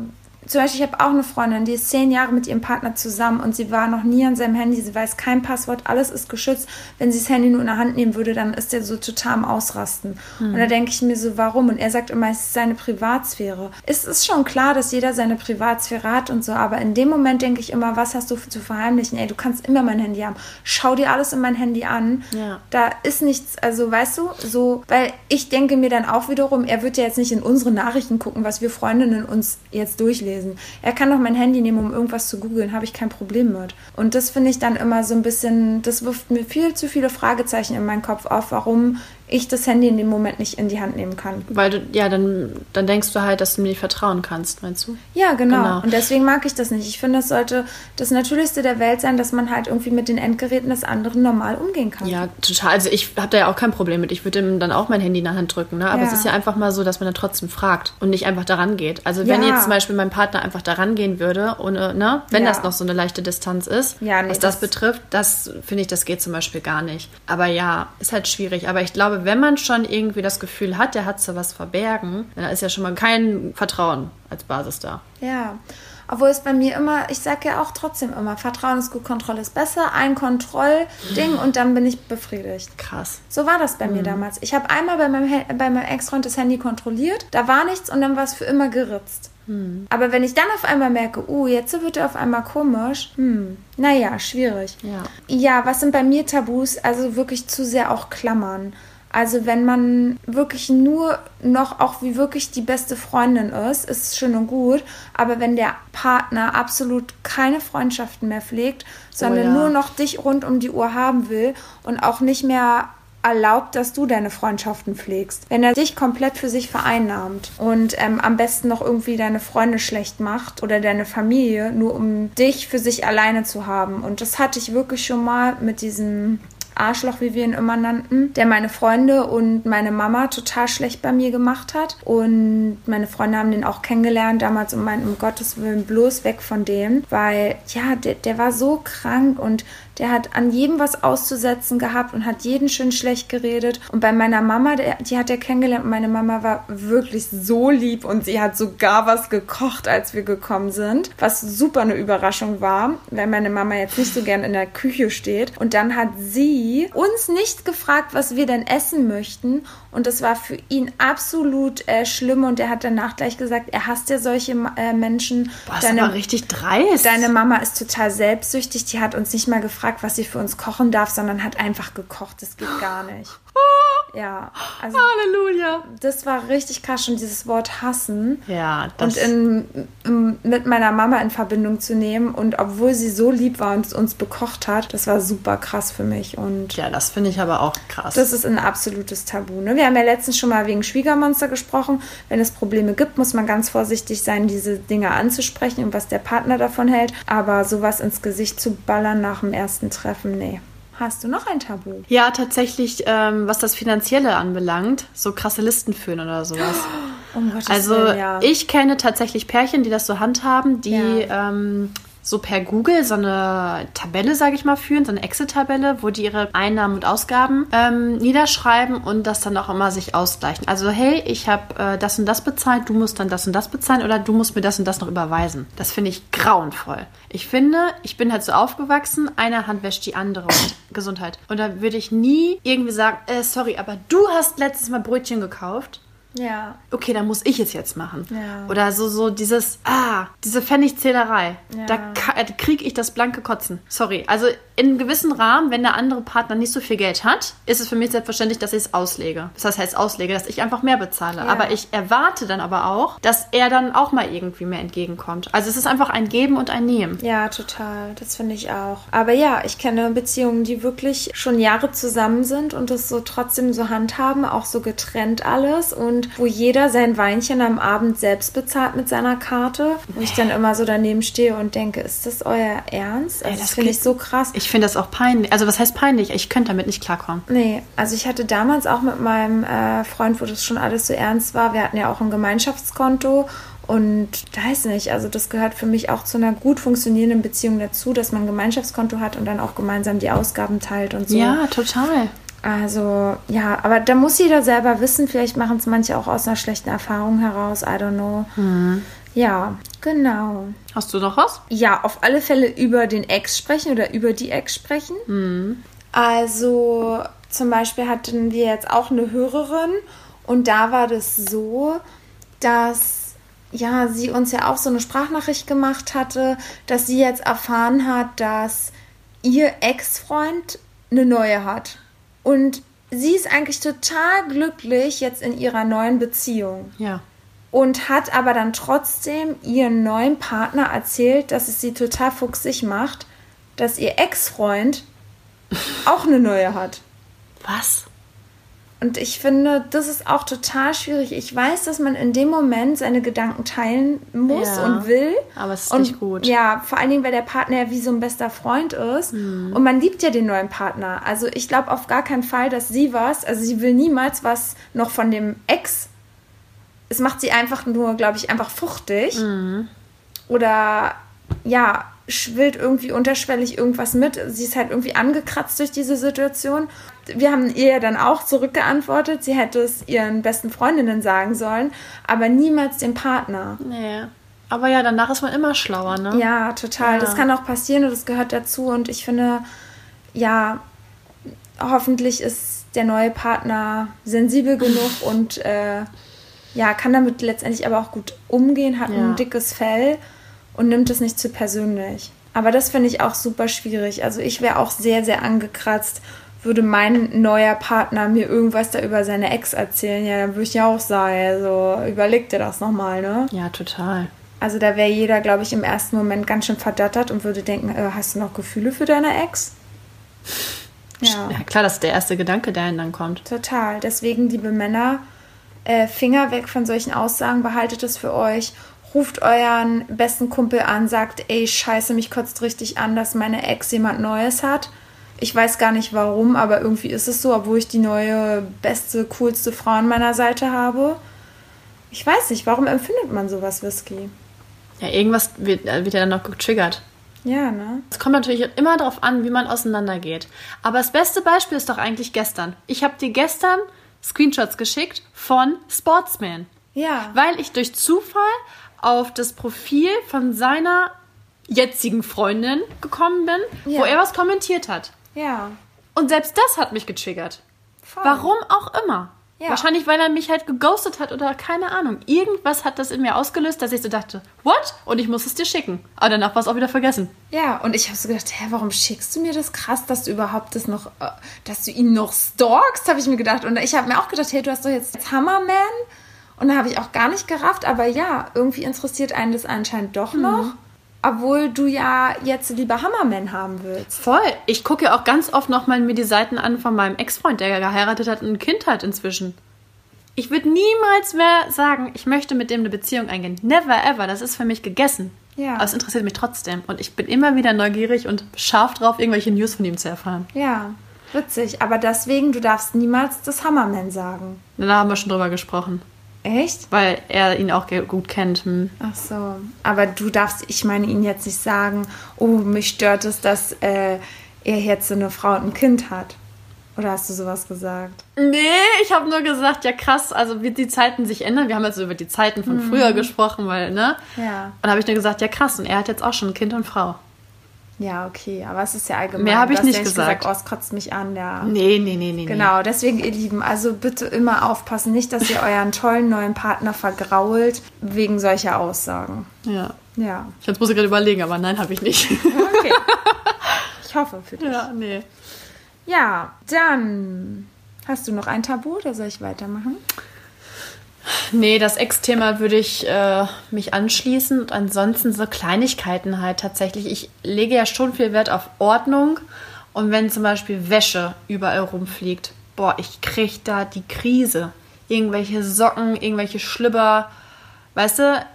zum Beispiel, ich habe auch eine Freundin, die ist zehn Jahre mit ihrem Partner zusammen und sie war noch nie an seinem Handy, sie weiß kein Passwort, alles ist geschützt. Wenn sie das Handy nur in der Hand nehmen würde, dann ist der so total am Ausrasten. Und da denke ich mir so, warum? Und er sagt immer, es ist seine Privatsphäre. Es ist schon klar, dass jeder seine Privatsphäre hat und so, aber in dem Moment denke ich immer, was hast du zu verheimlichen? Ey, du kannst immer mein Handy haben. Schau dir alles in mein Handy an. Ja. Da ist nichts, also weißt du, so, weil ich denke mir dann auch wiederum, er wird ja jetzt nicht in unsere Nachrichten gucken, was wir Freundinnen uns jetzt durchlesen. Er kann doch mein Handy nehmen, um irgendwas zu googeln, habe ich kein Problem mit. Und das finde ich dann immer so ein bisschen, das wirft mir viel zu viele Fragezeichen in meinen Kopf auf, warum ich das Handy in dem Moment nicht in die Hand nehmen kann. Weil du, ja, dann, dann denkst du halt, dass du mir nicht vertrauen kannst, meinst du? Ja, genau. Genau. Und deswegen mag ich das nicht. Ich finde, es sollte das Natürlichste der Welt sein, dass man halt irgendwie mit den Endgeräten des anderen normal umgehen kann. Ja, total. Also ich habe da ja auch kein Problem mit. Ich würde ihm dann auch mein Handy in der Hand drücken. Ne? Aber Ja. es ist ja einfach mal so, dass man dann trotzdem fragt und nicht einfach daran geht. Also wenn Ja. jetzt zum Beispiel mein Partner einfach daran gehen würde, ohne, ne, wenn Ja. das noch so eine leichte Distanz ist, Ja, nee, was das, das- betrifft, das finde ich, das geht zum Beispiel gar nicht. Aber ja, ist halt schwierig. Aber ich glaube, wenn man schon irgendwie das Gefühl hat, der hat so was verbergen, dann ist ja schon mal kein Vertrauen als Basis da. Ja. Obwohl es bei mir immer, ich sage ja auch trotzdem immer, Vertrauen ist gut, Kontrolle ist besser, ein Kontrollding und dann bin ich befriedigt. Krass. So war das bei mir damals. Ich habe einmal bei meinem, bei meinem Ex-Freund das Handy kontrolliert, da war nichts und dann war es für immer geritzt. Aber wenn ich dann auf einmal merke, uh, jetzt wird er auf einmal komisch, hm, naja, schwierig. Ja. Ja, was sind bei mir Tabus? Also wirklich zu sehr auch Klammern. Also wenn man wirklich nur noch auch wie wirklich die beste Freundin ist, ist es schön und gut. Aber wenn der Partner absolut keine Freundschaften mehr pflegt, sondern ja. nur noch dich rund um die Uhr haben will und auch nicht mehr erlaubt, dass du deine Freundschaften pflegst. Wenn er dich komplett für sich vereinnahmt und ähm, am besten noch irgendwie deine Freunde schlecht macht oder deine Familie, nur um dich für sich alleine zu haben. Und das hatte ich wirklich schon mal mit diesem Arschloch, wie wir ihn immer nannten, der meine Freunde und meine Mama total schlecht bei mir gemacht hat. Und meine Freunde haben den auch kennengelernt damals und meinten, um Gottes Willen, bloß weg von dem, weil ja, der, der war so krank und der hat an jedem was auszusetzen gehabt und hat jeden schön schlecht geredet. Und bei meiner Mama, der, die hat er kennengelernt und meine Mama war wirklich so lieb und sie hat sogar was gekocht, als wir gekommen sind, was super eine Überraschung war, weil meine Mama jetzt nicht so gern in der Küche steht. Und dann hat sie uns nicht gefragt, was wir denn essen möchten. Und das war für ihn absolut äh, schlimm. Und er hat danach gleich gesagt, er hasst ja solche äh, Menschen. Boah, das deine, aber richtig dreist. Deine Mama ist total selbstsüchtig. Die hat uns nicht mal gefragt, was sie für uns kochen darf, sondern hat einfach gekocht. Das geht gar nicht. Ja, also Halleluja. Das war richtig krass, schon dieses Wort hassen. Ja, das. Und in, in, mit meiner Mama in Verbindung zu nehmen. Und obwohl sie so lieb war und uns bekocht hat, das war super krass für mich. Und ja, das finde ich aber auch krass. Das ist ein absolutes Tabu. Ne? Wir haben ja letztens schon mal wegen Schwiegermonster gesprochen. Wenn es Probleme gibt, muss man ganz vorsichtig sein, diese Dinge anzusprechen und was der Partner davon hält. Aber sowas ins Gesicht zu ballern nach dem ersten Treffen, nee. Hast du noch ein Tabu? Ja, tatsächlich, ähm, was das Finanzielle anbelangt, so krasse Listen führen oder sowas. Um Gottes also Willen, ja. ich kenne tatsächlich Pärchen, die das so handhaben, die Ja. ähm, so per Google so eine Tabelle, sage ich mal, führen, so eine Excel-Tabelle, wo die ihre Einnahmen und Ausgaben ähm, niederschreiben und das dann auch immer sich ausgleichen. Also hey, ich habe äh, das und das bezahlt, du musst dann das und das bezahlen oder du musst mir das und das noch überweisen. Das finde ich grauenvoll. Ich finde, ich bin halt so aufgewachsen, eine Hand wäscht die andere und Gesundheit. Und da würde ich nie irgendwie sagen, äh, sorry, aber du hast letztes Mal Brötchen gekauft. Ja. Okay, dann muss ich es jetzt machen. Ja. Oder so, so dieses, ah, diese Pfennigzählerei. Ja. Da kriege ich das blanke Kotzen. Sorry. Also in einem gewissen Rahmen, wenn der andere Partner nicht so viel Geld hat, ist es für mich selbstverständlich, dass ich es auslege. Das heißt auslege, dass ich einfach mehr bezahle. Ja. Aber ich erwarte dann aber auch, dass er dann auch mal irgendwie mehr entgegenkommt. Also es ist einfach ein Geben und ein Nehmen. Ja, total. Das finde ich auch. Aber ja, ich kenne Beziehungen, die wirklich schon Jahre zusammen sind und das so trotzdem so handhaben, auch so getrennt alles und wo jeder sein Weinchen am Abend selbst bezahlt mit seiner Karte. Wo ich dann immer so daneben stehe und denke, ist das euer Ernst? Also Ey, das finde ich so krass. Ich finde das auch peinlich. Also was heißt peinlich? Ich könnte damit nicht klarkommen. Nee, also ich hatte damals auch mit meinem äh, Freund, wo das schon alles so ernst war, wir hatten ja auch ein Gemeinschaftskonto und weiß nicht, also das gehört für mich auch zu einer gut funktionierenden Beziehung dazu, dass man ein Gemeinschaftskonto hat und dann auch gemeinsam die Ausgaben teilt und so. Ja, total. Also, ja, aber da muss jeder selber wissen, vielleicht machen es manche auch aus einer schlechten Erfahrung heraus, I don't know. Ja, genau. Hast du noch was? Ja, auf alle Fälle über den Ex sprechen oder über die Ex sprechen. Also zum Beispiel hatten wir jetzt auch eine Hörerin und da war das so, dass ja sie uns ja auch so eine Sprachnachricht gemacht hatte, dass sie jetzt erfahren hat, dass ihr Ex-Freund eine neue hat. Und sie ist eigentlich total glücklich jetzt in ihrer neuen Beziehung Ja. und hat aber dann trotzdem ihren neuen Partner erzählt, dass es sie total fuchsig macht, dass ihr Ex-Freund auch eine neue hat. Was? Und ich finde, das ist auch total schwierig. Ich weiß, dass man in dem Moment seine Gedanken teilen muss Ja, und will. aber es ist und, nicht gut. Ja, vor allen Dingen, weil der Partner ja wie so ein bester Freund ist. Mhm. Und man liebt ja den neuen Partner. Also ich glaube auf gar keinen Fall, dass sie was, also sie will niemals was noch von dem Ex. Es macht sie einfach nur, glaube ich, einfach fuchtig. Mhm. Oder ja, schwillt irgendwie unterschwellig irgendwas mit. Sie ist halt irgendwie angekratzt durch diese Situation. Wir haben ihr dann auch zurückgeantwortet, sie hätte es ihren besten Freundinnen sagen sollen, aber niemals dem Partner. Nee. Aber ja, danach ist man immer schlauer, ne? Ja, total. Ja. Das kann auch passieren und das gehört dazu. Und ich finde, ja, hoffentlich ist der neue Partner sensibel genug und äh, ja, kann damit letztendlich aber auch gut umgehen, hat Ja. ein dickes Fell und nimmt es nicht zu persönlich. Aber das finde ich auch super schwierig. Also ich wäre auch sehr, sehr angekratzt, würde mein neuer Partner mir irgendwas da über seine Ex erzählen. Ja, dann würde ich ja auch sagen, also überleg dir das nochmal, ne? Ja, total. Also da wäre jeder, glaube ich, im ersten Moment ganz schön verdattert und würde denken, äh, hast du noch Gefühle für deine Ex? Ja, Ja, klar, das ist der erste Gedanke, der ihnen dann kommt. total. Deswegen, liebe Männer, äh, Finger weg von solchen Aussagen, behaltet es für euch. Ruft euren besten Kumpel an, sagt, ey, scheiße, mich kotzt richtig an, dass meine Ex jemand Neues hat. Ich weiß gar nicht warum, aber irgendwie ist es so, obwohl ich die neue, beste, coolste Frau an meiner Seite habe. Ich weiß nicht, warum empfindet man sowas Whisky? Ja, irgendwas wird, äh, wird ja dann noch getriggert. Ja, ne? Es kommt natürlich immer darauf an, wie man auseinandergeht. Aber das beste Beispiel ist doch eigentlich gestern. Ich habe dir gestern Screenshots geschickt von Sportsman. Ja. Weil ich durch Zufall auf das Profil von seiner jetzigen Freundin gekommen bin, Ja. wo er was kommentiert hat. Ja. Und selbst das hat mich getriggert. Voll. Warum auch immer. Ja. Wahrscheinlich, weil er mich halt geghostet hat oder keine Ahnung. Irgendwas hat das in mir ausgelöst, dass ich so dachte, what? Und ich muss es dir schicken. Aber danach war es auch wieder vergessen. Ja, und ich habe so gedacht, hä, warum schickst du mir das krass, dass du überhaupt das noch, äh, dass du ihn noch stalkst, habe ich mir gedacht. Und ich habe mir auch gedacht, hey, du hast doch jetzt Hammerman. Und da habe ich auch gar nicht gerafft, aber ja, irgendwie interessiert einen das anscheinend doch noch. Obwohl du ja jetzt lieber Hammerman haben willst. Voll. Ich gucke ja auch ganz oft nochmal mir die Seiten an von meinem Ex-Freund, der geheiratet hat und ein Kind hat inzwischen. Ich würde niemals mehr sagen, ich möchte mit dem eine Beziehung eingehen. Never ever. Das ist für mich gegessen. Ja. Aber es interessiert mich trotzdem. Und ich bin immer wieder neugierig und scharf drauf, irgendwelche News von ihm zu erfahren. Ja, witzig. Aber deswegen, du darfst niemals das Hammerman sagen. Da haben wir schon drüber gesprochen. Echt? Weil er ihn auch gut kennt. Hm. Ach so. Aber du darfst, ich meine, ihn jetzt nicht sagen, oh, mich stört es, dass äh, er jetzt so eine Frau und ein Kind hat. Oder hast du sowas gesagt? Nee, ich habe nur gesagt, ja krass, also wie die Zeiten sich ändern. Wir haben jetzt über die Zeiten von früher gesprochen, weil, ne? Ja. Und da habe ich nur gesagt, ja krass, und er hat jetzt auch schon ein Kind und Frau. Ja, okay. Aber es ist ja allgemein. Mehr hab Du ich nicht ja gesagt. oh, es kotzt mich an, ja. Nee, nee, nee, nee. Genau, deswegen, ihr Lieben, also bitte immer aufpassen, nicht, dass ihr euren tollen neuen Partner vergrault wegen solcher Aussagen. Ja. Ja. Jetzt muss ich gerade überlegen, aber nein, habe ich nicht. Okay. Ich hoffe für dich. ja, nee. Ja, dann hast du noch ein Tabu oder soll ich weitermachen? Nee, das Ex-Thema würde ich äh, mich anschließen und ansonsten so Kleinigkeiten halt tatsächlich. Ich lege ja schon viel Wert auf Ordnung und wenn zum Beispiel Wäsche überall rumfliegt, boah, ich krieg da die Krise. Irgendwelche Socken, irgendwelche Schlüpper, weißt du,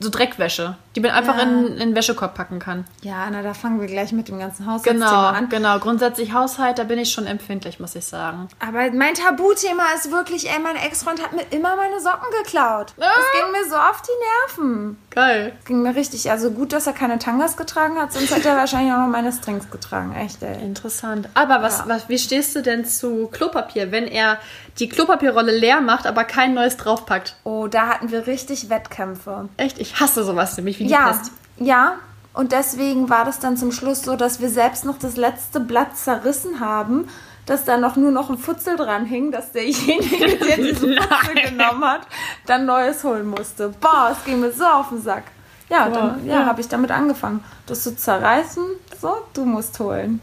so Dreckwäsche, die man einfach Ja. in, in den Wäschekorb packen kann. Ja, na, da fangen wir gleich mit dem ganzen Haushaltsthema Genau, an. genau. Grundsätzlich Haushalt, da bin ich schon empfindlich, muss ich sagen. Aber mein Tabuthema ist wirklich, ey, mein Ex-Freund hat mir immer meine Socken geklaut. Das ging mir so auf die Nerven. Geil. Ging mir richtig. Also gut, dass er keine Tangas getragen hat, sonst hätte er wahrscheinlich auch noch meine Strings getragen. Echt, ey. Interessant. Aber was, Ja. was, wie stehst du denn zu Klopapier, wenn er die Klopapierrolle leer macht, aber kein neues draufpackt? Oh, da hatten wir richtig Wettkämpfe. Echt? Ich hasse sowas nämlich wie die Ja, Pest. ja. Und deswegen war das dann zum Schluss so, dass wir selbst noch das letzte Blatt zerrissen haben, dass da noch nur noch ein Futzel dran hing, dass derjenige, der diesen Futzel genommen hat, dann neues holen musste. Boah, es ging mir so auf den Sack. Ja, dann Boah, ja, ja. habe ich damit angefangen. Das zu zerreißen, so, du musst holen.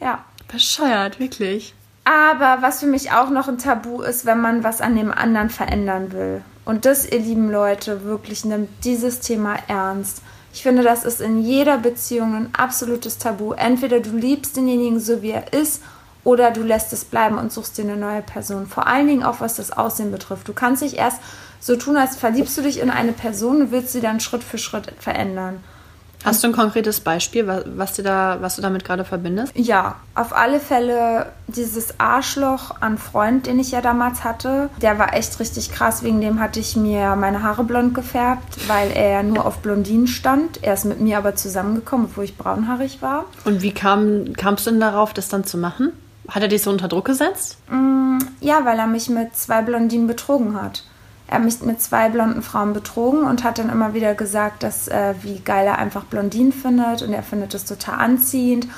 Ja. Bescheuert, wirklich. Aber was für mich auch noch ein Tabu ist, wenn man was an dem anderen verändern will. Und das, ihr lieben Leute, wirklich nimmt dieses Thema ernst. Ich finde, das ist in jeder Beziehung ein absolutes Tabu. Entweder du liebst denjenigen so, wie er ist, oder du lässt es bleiben und suchst dir eine neue Person. Vor allen Dingen auch, was das Aussehen betrifft. Du kannst dich erst so tun, als verliebst du dich in eine Person und willst sie dann Schritt für Schritt verändern. Hast du ein konkretes Beispiel, was, dir da, was du damit gerade verbindest? Ja, auf alle Fälle dieses Arschloch an Freund, den ich ja damals hatte, der war echt richtig krass. Wegen dem hatte ich mir meine Haare blond gefärbt, weil er nur auf Blondinen stand. Er ist mit mir aber zusammengekommen, obwohl ich braunhaarig war. Und wie kam, kamst du denn darauf, das dann zu machen? Hat er dich so unter Druck gesetzt? Ja, weil er mich mit zwei Blondinen betrogen hat. Er hat mich mit zwei blonden Frauen betrogen und hat dann immer wieder gesagt, dass äh, wie geil er einfach Blondinen findet und er findet das total anziehend.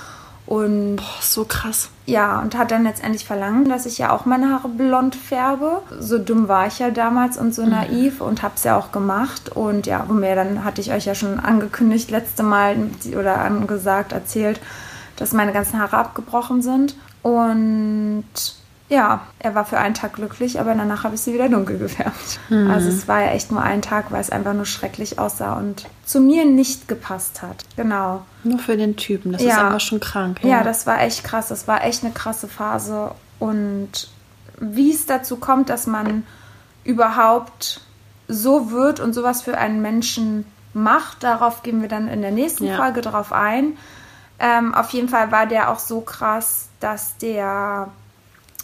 Und Boah, so krass. Ja, und hat dann letztendlich verlangt, dass ich ja auch meine Haare blond färbe. So dumm war ich ja damals und so naiv und hab's ja auch gemacht. Und ja, wo mir dann hatte ich euch ja schon angekündigt, letzte Mal oder angesagt, erzählt, dass meine ganzen Haare abgebrochen sind. Und ja, er war für einen Tag glücklich, aber danach habe ich sie wieder dunkel gefärbt. Also es war ja echt nur ein Tag, weil es einfach nur schrecklich aussah und zu mir nicht gepasst hat. Genau. Nur für den Typen. Das ist Ja. einfach schon krank. Ja, das war echt krass. Das war echt eine krasse Phase. Und wie es dazu kommt, dass man überhaupt so wird und sowas für einen Menschen macht, darauf gehen wir dann in der nächsten Ja. Folge drauf ein. Ähm, auf jeden Fall war der auch so krass, dass der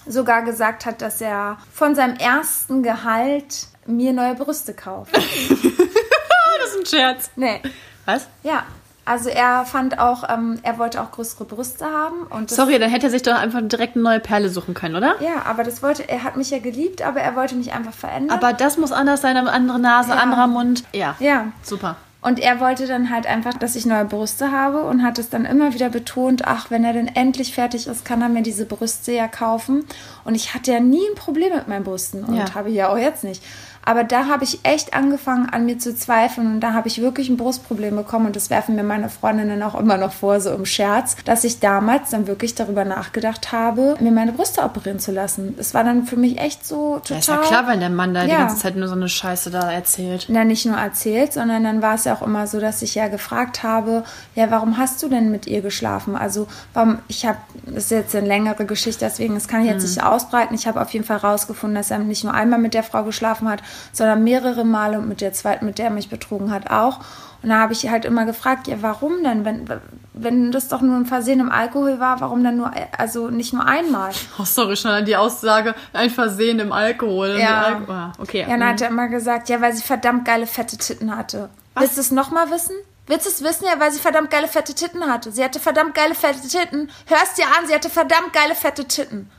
sogar gesagt hat, dass er von seinem ersten Gehalt mir neue Brüste kauft. das ist ein Scherz. Nee. Was? Ja. Also er fand auch, ähm, er wollte auch größere Brüste haben. Und Sorry, dann hätte er sich doch einfach direkt eine neue Perle suchen können, oder? Ja, aber das wollte, er hat mich ja geliebt, aber er wollte mich einfach verändern. Aber das muss anders sein, eine andere Nase, Ja. anderer Mund. Ja. ja. Super. Und er wollte dann halt einfach, dass ich neue Brüste habe und hat es dann immer wieder betont, ach, wenn er denn endlich fertig ist, kann er mir diese Brüste ja kaufen. Und ich hatte ja nie ein Problem mit meinen Brüsten und Ja. habe ich ja auch jetzt nicht. Aber da habe ich echt angefangen, an mir zu zweifeln und da habe ich wirklich ein Brustproblem bekommen und das werfen mir meine Freundinnen auch immer noch vor, so im Scherz, dass ich damals dann wirklich darüber nachgedacht habe, mir meine Brüste operieren zu lassen. Das war dann für mich echt so total... Ja, ist ja klar, wenn der Mann da die Ja. ganze Zeit nur so eine Scheiße da erzählt. na, nicht nur erzählt, sondern dann war es ja auch immer so, dass ich ja gefragt habe, ja, warum hast du denn mit ihr geschlafen? Also, warum, ich habe, das ist jetzt eine längere Geschichte, deswegen, das kann ich jetzt nicht ausbreiten. Ich habe auf jeden Fall rausgefunden, dass er nicht nur einmal mit der Frau geschlafen hat, sondern mehrere Male und mit der zweiten, mit der er mich betrogen hat, auch. Und da habe ich halt immer gefragt, ja, warum denn? Wenn, wenn das doch nur ein Versehen im Alkohol war, warum dann nur, also nicht nur einmal? Oh, sorry, schon an die Aussage, ein Versehen im Alkohol. Ja. Im Alko ah, okay. Ja, dann hat er immer gesagt, ja, weil sie verdammt geile fette Titten hatte. Willst du es nochmal wissen? Willst du es wissen? Ja, weil sie verdammt geile fette Titten hatte. Sie hatte verdammt geile fette Titten. Hörst dir an, sie hatte verdammt geile fette Titten.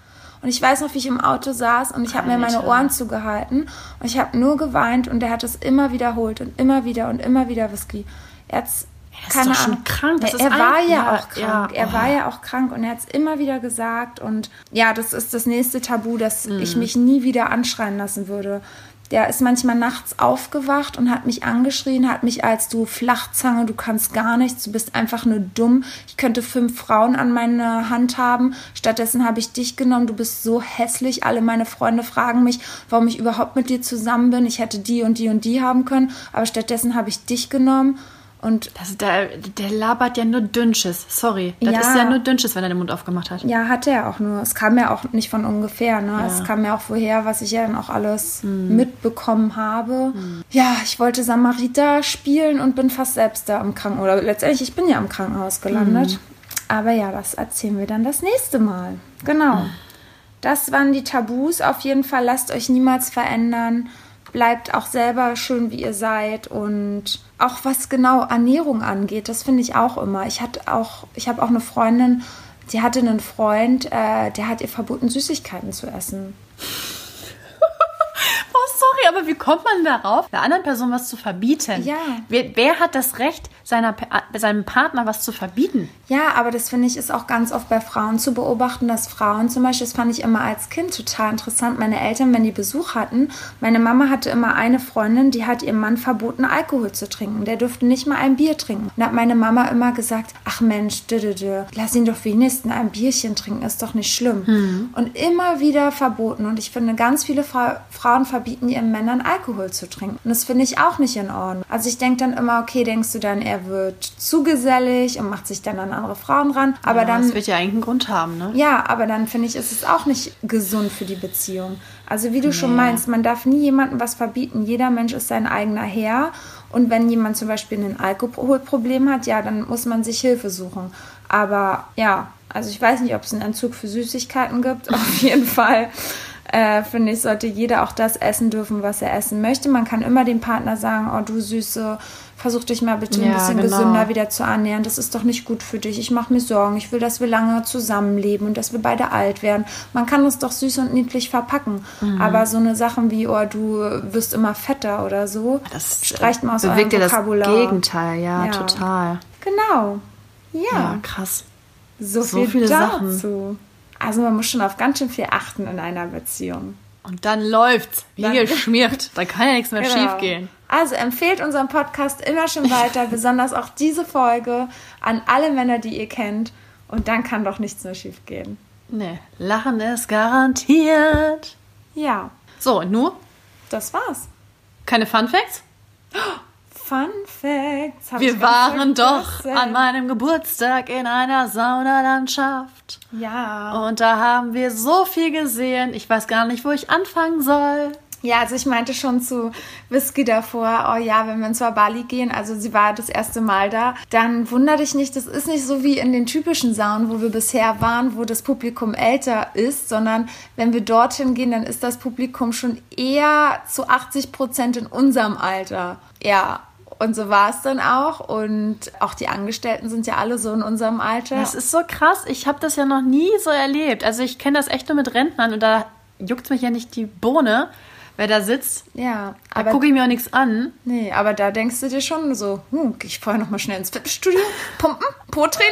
Und ich weiß noch, wie ich im Auto saß und ich habe mir meine. Ohren zugehalten und ich habe nur geweint und er hat es immer wiederholt und immer wieder und immer wieder Whisky. Er hat's ist keine doch schon Ahnung. krank. Das ist er war ja, auch krank. ja, Er oh. war ja auch krank und er hat es immer wieder gesagt. Und ja, das ist das nächste Tabu, dass Mhm. ich mich nie wieder anschreien lassen würde. Der ist manchmal nachts aufgewacht und hat mich angeschrien, hat mich als du Flachzange, du kannst gar nichts, du bist einfach nur dumm. Ich könnte fünf Frauen an meiner Hand haben. Stattdessen habe ich dich genommen. Du bist so hässlich. Alle meine Freunde fragen mich, warum ich überhaupt mit dir zusammen bin. Ich hätte die und die und die haben können, aber stattdessen habe ich dich genommen. Und Das, der, der labert ja nur Dünnsches. Sorry. Das Ja. ist ja nur Dünnsches, wenn er den Mund aufgemacht hat. Ja, hat er auch nur. Es kam ja auch nicht von ungefähr. Ne? Es kam ja auch vorher, was ich ja dann auch alles mitbekommen habe. Ja, ich wollte Samariter spielen und bin fast selbst da im Krankenhaus. Oder letztendlich, ich bin ja im Krankenhaus gelandet. Aber ja, das erzählen wir dann das nächste Mal. Genau. Das waren die Tabus. Auf jeden Fall lasst euch niemals verändern. Bleibt auch selber schön, wie ihr seid. Und auch was genau Ernährung angeht, das finde ich auch immer. Ich hatte auch, ich habe auch eine Freundin, die hatte einen Freund, äh, der hat ihr verboten, Süßigkeiten zu essen. Oh, sorry, aber wie kommt man darauf, der anderen Person was zu verbieten? Ja. Wer, wer hat das Recht, seiner, seinem Partner was zu verbieten? Ja, aber das finde ich ist auch ganz oft bei Frauen zu beobachten, dass Frauen zum Beispiel, das fand ich immer als Kind total interessant, meine Eltern, wenn die Besuch hatten, meine Mama hatte immer eine Freundin, die hat ihrem Mann verboten, Alkohol zu trinken. Der durfte nicht mal ein Bier trinken. Und hat meine Mama immer gesagt, ach Mensch, dü, lass ihn doch wenigstens ein Bierchen trinken, ist doch nicht schlimm. Und immer wieder verboten. Und ich finde, ganz viele Fra Frauen verbieten ihren Männern Alkohol zu trinken. Und das finde ich auch nicht in Ordnung. Also ich denke dann immer, okay, denkst du dann, er wird zu gesellig und macht sich dann an andere Frauen ran. Aber ja, dann Das wird ja eigentlich einen Grund haben, ne? ja, aber dann finde ich, ist es auch nicht gesund für die Beziehung. Also wie du schon meinst, man darf nie jemandem was verbieten. Jeder Mensch ist sein eigener Herr. Und wenn jemand zum Beispiel ein Alkoholproblem hat, ja, dann muss man sich Hilfe suchen. Aber ja, also ich weiß nicht, ob es einen Entzug für Süßigkeiten gibt. Auf jeden Fall äh, finde ich, sollte jeder auch das essen dürfen, was er essen möchte. Man kann immer dem Partner sagen, oh du Süße, versuch dich mal bitte ein Ja, bisschen genau. gesünder wieder zu ernähren. Das ist doch nicht gut für dich. Ich mache mir Sorgen. Ich will, dass wir lange zusammenleben und dass wir beide alt werden. Man kann es doch süß und niedlich verpacken. Mhm. Aber so eine Sachen wie, oh, du wirst immer fetter oder so, Das streicht man aus eurem bewegt das Vokabular. Gegenteil, ja, Ja. total. Genau. Ja, Ja, krass. so, so viel viele dazu. Sachen. Also man muss schon auf ganz schön viel achten in einer Beziehung. Und dann läuft's, wie Dann- geschmiert. Da kann ja nichts mehr Genau. schief gehen. Also empfehlt unseren Podcast immer schon weiter, besonders auch diese Folge an alle Männer, die ihr kennt. Und dann kann doch nichts mehr schief gehen. Nee, Lachen ist garantiert. Ja, So, und nu? das war's. Keine Fun Facts? Fun Facts. Wir waren doch an meinem Geburtstag in einer Saunalandschaft. Ja. Und da haben wir so viel gesehen. Ich weiß gar nicht, wo ich anfangen soll. Ja, also ich meinte schon zu Whisky davor, oh ja, wenn wir ins Bali gehen, also sie war das erste Mal da, dann wundere dich nicht, das ist nicht so wie in den typischen Saunen, wo wir bisher waren, wo das Publikum älter ist, sondern wenn wir dorthin gehen, dann ist das Publikum schon eher zu 80 Prozent in unserem Alter. Ja, und so war es dann auch. Und auch die Angestellten sind ja alle so in unserem Alter. Das ist so krass. Ich habe das ja noch nie so erlebt. Also ich kenne das echt nur mit Rentnern und da juckt mich ja nicht die Bohne, wer da sitzt. Ja, Da gucke ich mir auch nichts an. Nee, aber da denkst du dir schon so, hm, geh ich vorher noch mal schnell ins Fitnessstudio, pumpen, Po-Training.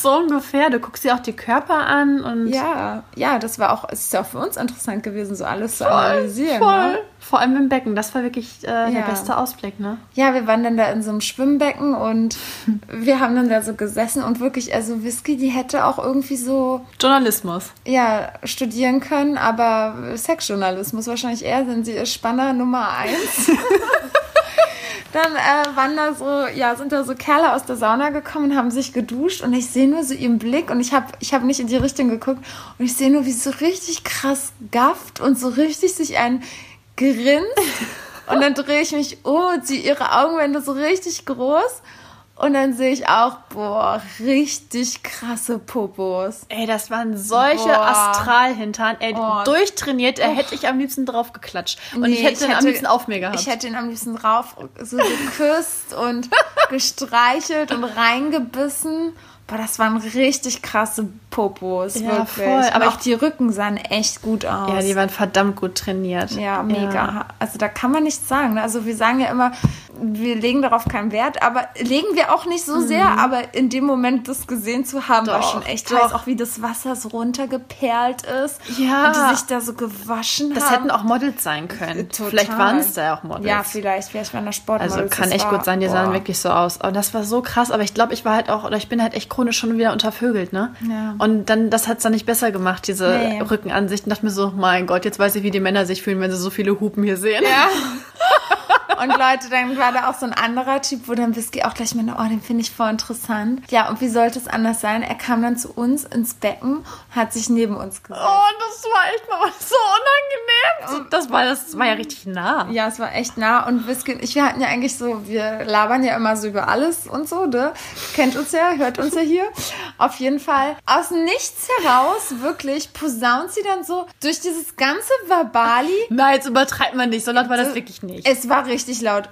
So ungefähr. Du guckst dir auch die Körper an und Ja, ja, das war auch, es ist ja auch für uns interessant gewesen, so alles zu analysieren. voll. Ne? Vor allem im Becken. Das war wirklich äh, der Ja. beste Ausblick, ne? Ja, wir waren dann da in so einem Schwimmbecken und wir haben dann da so gesessen und wirklich, also Whisky, die hätte auch irgendwie so, Journalismus. ja, studieren können, aber Sexjournalismus wahrscheinlich eher, denn sie ist Spanner Nummer eins. Dann äh, waren da so, ja, sind da so Kerle aus der Sauna gekommen und haben sich geduscht und ich sehe nur so ihren Blick und ich habe ich hab nicht in die Richtung geguckt und ich sehe nur, wie sie so richtig krass gafft und so richtig sich ein grinst und dann drehe ich mich um und sehe ihre Augenwände so richtig groß und dann sehe ich auch, boah, richtig krasse Popos. Ey, das waren solche Boah. Astralhintern. Ey, Oh. durchtrainiert. Er hätte ich am liebsten drauf geklatscht. Und Nee, ich hätte ihn am liebsten auf mir gehabt. Ich hätte ihn am liebsten drauf so geküsst und gestreichelt und reingebissen. Boah, das waren richtig krasse Popos, Ja, wirklich. voll. Aber auch die Rücken sahen echt gut aus. ja, die waren verdammt gut trainiert. Ja, mega. Also da kann man nichts sagen. ne? Also wir sagen ja immer, wir legen darauf keinen Wert, aber legen wir auch nicht so sehr. Aber in dem Moment das gesehen zu haben, war Mhm. Doch, schon echt doch. heiß. Auch wie das Wasser so runtergeperlt ist. Ja. Und die sich da so gewaschen Das haben. hätten auch Models sein können. Total. Vielleicht waren es da ja auch Models. Ja, vielleicht. Vielleicht waren das Sportmodels. Also kann Das echt war- gut sein, die sahen boah. wirklich so aus. Und das war so krass, aber ich glaube, ich war halt auch, oder ich bin halt echt chronisch schon wieder untervögelt, ne? Ja. Und dann, das hat's dann nicht besser gemacht, diese Nee. Rückenansicht. Und dachte mir so, mein Gott, jetzt weiß ich, wie die Männer sich fühlen, wenn sie so viele Hupen hier sehen. Ja. Und Leute, dann war da auch so ein anderer Typ, wo dann Whisky auch gleich meinte, oh, den finde ich voll interessant. Ja, und wie sollte es anders sein? Er kam dann zu uns ins Becken, hat sich neben uns gesetzt. Oh, das war echt mal so unangenehm. Das war, das war ja richtig nah. Ja, es war echt nah und Whisky und ich, wir hatten ja eigentlich so, wir labern ja immer so über alles und so, ne? Kennt uns ja, hört uns ja hier. Auf jeden Fall, aus nichts heraus, wirklich, posaunt sie dann so durch dieses ganze Verbali. Nein, jetzt übertreibt man nicht. So laut war das wirklich nicht. Es war richtig laut.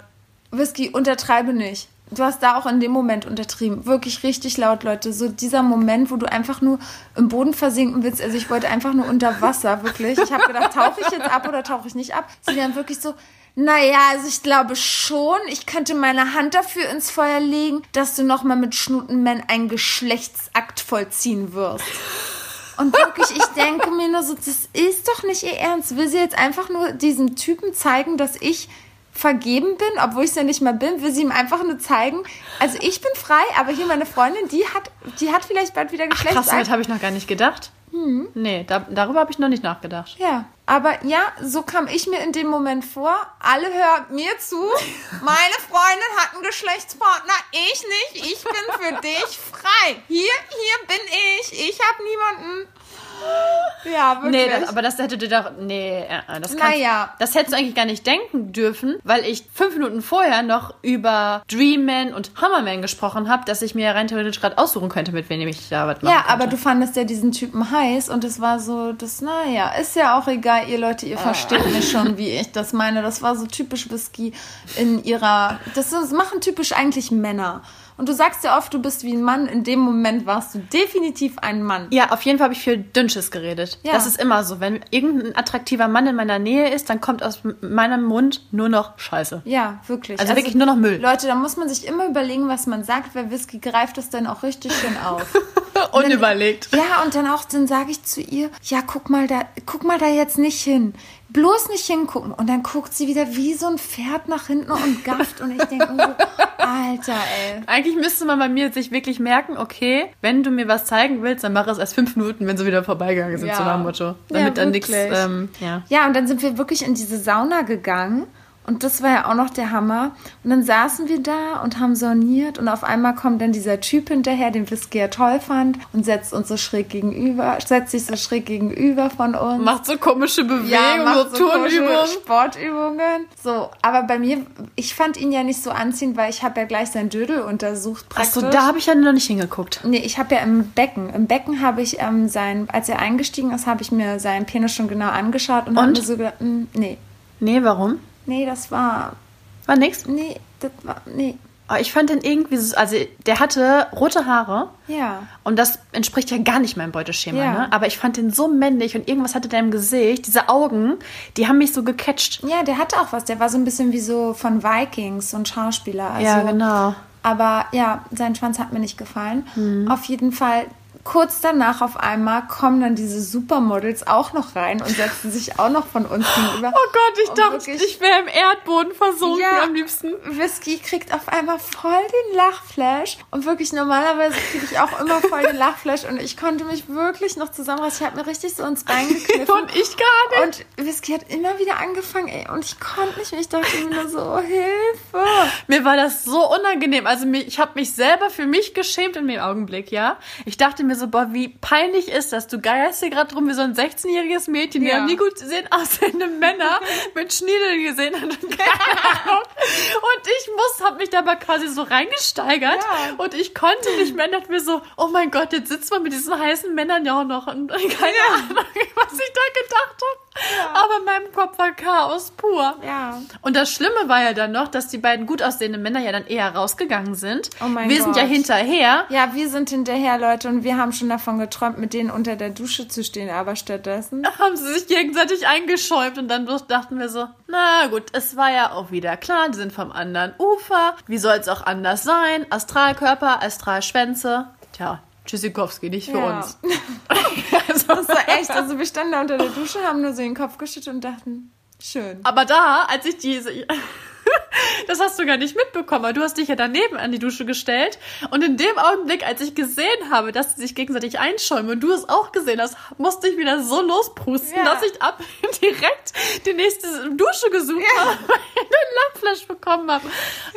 Whisky, untertreibe nicht. Du hast da auch in dem Moment untertrieben. Wirklich richtig laut, Leute. So dieser Moment, wo du einfach nur im Boden versinken willst. Also ich wollte einfach nur unter Wasser, wirklich. Ich habe gedacht, tauche ich jetzt ab oder tauche ich nicht ab? Sie dann wirklich so, naja, also ich glaube schon, ich könnte meine Hand dafür ins Feuer legen, dass du nochmal mit Schnutenman einen Geschlechtsakt vollziehen wirst. Und wirklich, ich denke mir nur so, das ist doch nicht ihr Ernst. Will sie jetzt einfach nur diesem Typen zeigen, dass ich vergeben bin, obwohl ich es ja nicht mehr bin, will sie ihm einfach nur zeigen, also ich bin frei, aber hier meine Freundin, die hat, die hat vielleicht bald wieder Krass, Geschlechtsakt. damit habe ich noch gar nicht gedacht. Nee, da, darüber habe ich noch nicht nachgedacht. Ja, aber ja, so kam ich mir in dem Moment vor. Alle hört mir zu. Meine Freundin hat einen Geschlechtspartner, ich nicht. Ich bin für dich frei. Hier, hier bin ich. Ich habe niemanden. Ja, wirklich. Nee, das, aber das hätte dir doch. Nee, äh, das kannst, Naja. Das hättest du eigentlich gar nicht denken dürfen, weil ich fünf Minuten vorher noch über Dreamman und Hammerman gesprochen habe, dass ich mir rein theoretisch gerade aussuchen könnte, mit wem ich da was machen ja, aber du fandest ja diesen Typen heiß und es war so, das, naja, ist ja auch egal, ihr Leute, ihr versteht mich schon, wie ich das meine. Das war so typisch Whisky in ihrer, das, ist, machen typisch eigentlich Männer. Und du sagst ja oft, du bist wie ein Mann. In dem Moment warst du definitiv ein Mann. Ja, auf jeden Fall habe ich viel Dünnsches geredet. Ja. Das ist immer so. Wenn irgendein attraktiver Mann in meiner Nähe ist, dann kommt aus meinem Mund nur noch Scheiße. Ja, wirklich. Also wirklich nur noch Müll. Leute, da muss man sich immer überlegen, was man sagt, weil Whisky greift das dann auch richtig schön auf. Unüberlegt. Ja, und dann auch, dann sage ich zu ihr, ja, guck mal da, guck mal da jetzt nicht hin. Bloß nicht hingucken. Und dann guckt sie wieder wie so ein Pferd nach hinten und gafft. Und ich denke so, Alter, ey. Eigentlich müsste man bei mir sich wirklich merken, okay, wenn du mir was zeigen willst, dann mach es erst fünf Minuten, wenn sie wieder vorbeigegangen sind, Ja. so nach Motto. Ja, Damit dann nichts, ähm, ja. Ja, und dann sind wir wirklich in diese Sauna gegangen. Und das war ja auch noch der Hammer. Und dann saßen wir da und haben soniert und auf einmal kommt dann dieser Typ hinterher, den Whisky ja toll fand und setzt uns so schräg gegenüber, setzt sich so schräg gegenüber von uns. Macht so komische Bewegungen, ja, macht so Turnübungen. Sportübungen. So, aber bei mir, ich fand ihn ja nicht so anziehend, weil ich habe ja gleich sein Dödel untersucht praktisch. Achso, da habe ich ja noch nicht hingeguckt. Nee, ich habe ja im Becken. Im Becken habe ich ähm, sein, als er eingestiegen ist, habe ich mir seinen Penis schon genau angeschaut und, habe Und? mir so gedacht, hm, nee, Nee, warum? Nee, das war, War nix. nee, das war, nee, Aber ich fand den irgendwie, so, also der hatte rote Haare. ja. Und das entspricht ja gar nicht meinem Beuteschema, Ja. ne? Aber ich fand den so männlich und irgendwas hatte der im Gesicht. Diese Augen, die haben mich so gecatcht. Ja, der hatte auch was. Der war so ein bisschen wie so von Vikings, so ein Schauspieler. Also, ja, genau. Aber ja, sein Schwanz hat mir nicht gefallen. Mhm. Auf jeden Fall, kurz danach auf einmal kommen dann diese Supermodels auch noch rein und setzen sich auch noch von uns gegenüber. Oh Gott, ich dachte, ich wäre im Erdboden versunken Ja. am liebsten. Whisky kriegt auf einmal voll den Lachflash und wirklich normalerweise kriege ich auch immer voll den Lachflash und ich konnte mich wirklich noch zusammenreißen. Ich habe mir richtig so ins Bein gekniffen. Und ich gar nicht. Und Whisky hat immer wieder angefangen, ey, und ich konnte nicht mehr. Ich dachte mir nur so, oh, Hilfe. Mir war das so unangenehm. Also ich habe mich selber für mich geschämt in dem Augenblick, ja. Ich dachte mir so, boah, wie peinlich ist das? Du geierst hier gerade rum wie so ein 16-jähriges Mädchen. Wir Ja. haben nie gut sehen aussehende Männer mit Schniedeln gesehen. Und ich muss, habe mich dabei quasi so reingesteigert. Ja. Und ich konnte nicht mehr. Und dachte mir so, oh mein Gott, jetzt sitzt man mit diesen heißen Männern ja auch noch. Und keine Ahnung, was ich da gedacht habe. Aber in meinem Kopf war Chaos pur. Ja. Und das Schlimme war ja dann noch, dass die beiden gut aussehenden Männer ja dann eher rausgegangen sind. Oh mein wir sind ja Gott. hinterher. Ja, wir sind hinterher, Leute, und wir haben schon davon geträumt, mit denen unter der Dusche zu stehen, aber stattdessen. Haben sie sich gegenseitig eingeschäumt und dann dachten wir so, na gut, es war ja auch wieder klar, die sind vom anderen Ufer. Wie soll es auch anders sein? Astralkörper, Astralschwänze. Tja, Tschüssikowski, nicht für Ja. uns. Das war echt. Also wir standen da unter der Dusche, haben nur so den Kopf geschüttelt und dachten, schön. Aber da, als ich diese. Das hast du gar nicht mitbekommen, aber du hast dich ja daneben an die Dusche gestellt. Und in dem Augenblick, als ich gesehen habe, dass sie sich gegenseitig einschäumen und du es auch gesehen hast, musste ich wieder so losprusten, Ja. dass ich ab direkt die nächste Dusche gesucht habe, weil ich einen Lachflash bekommen habe.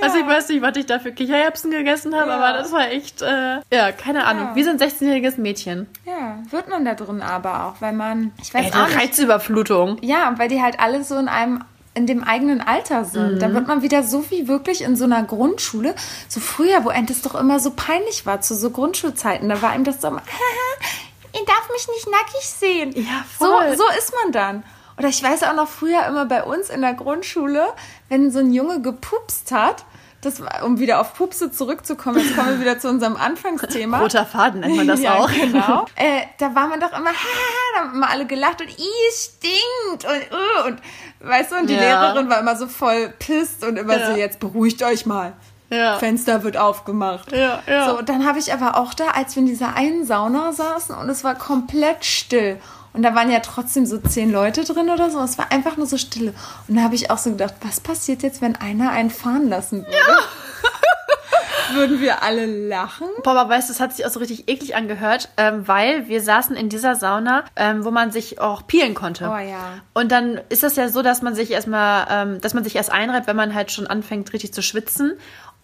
Also ich weiß nicht, was ich da für Kichererbsen gegessen habe, Ja. aber das war echt, äh, ja, keine Ahnung. Wir sind 16-jähriges Mädchen. Ja, wird man da drin aber auch, weil man, ich weiß Ey, auch nicht. Reizüberflutung. Ja, weil die halt alle so in einem in dem eigenen Alter sind. Mhm. Da wird man wieder so wie wirklich in so einer Grundschule, so früher, wo einem das doch immer so peinlich war, zu so Grundschulzeiten. Da war ihm das so immer, ihr darf mich nicht nackig sehen. Ja, so, voll. so ist man dann. Oder ich weiß auch noch früher immer bei uns in der Grundschule, wenn so ein Junge gepupst hat, das war, um wieder auf Pupse zurückzukommen, jetzt kommen wir wieder zu unserem Anfangsthema. Roter Faden nennt man das ja, auch. Genau. Äh, da war man doch immer, da haben immer alle gelacht und ih, es stinkt und, uh, und weißt du, und die Ja. Lehrerin war immer so voll pisst und immer Ja. so, jetzt beruhigt euch mal. Ja. Fenster wird aufgemacht. Ja, ja. So, und dann habe ich aber auch da, als wir in dieser einen Sauna saßen und es war komplett still. Und da waren ja trotzdem so zehn Leute drin oder so. Es war einfach nur so stille. Und da habe ich auch so gedacht, was passiert jetzt, wenn einer einen fahren lassen würde? Würden wir alle lachen? Aber weißt du, es hat sich auch so richtig eklig angehört, ähm, weil wir saßen in dieser Sauna, ähm, wo man sich auch peelen konnte. Oh ja. Und dann ist das ja so, dass man sich erstmal, ähm, dass man sich erst einreibt, wenn man halt schon anfängt, richtig zu schwitzen.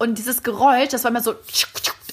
Und dieses Geräusch, das war immer so,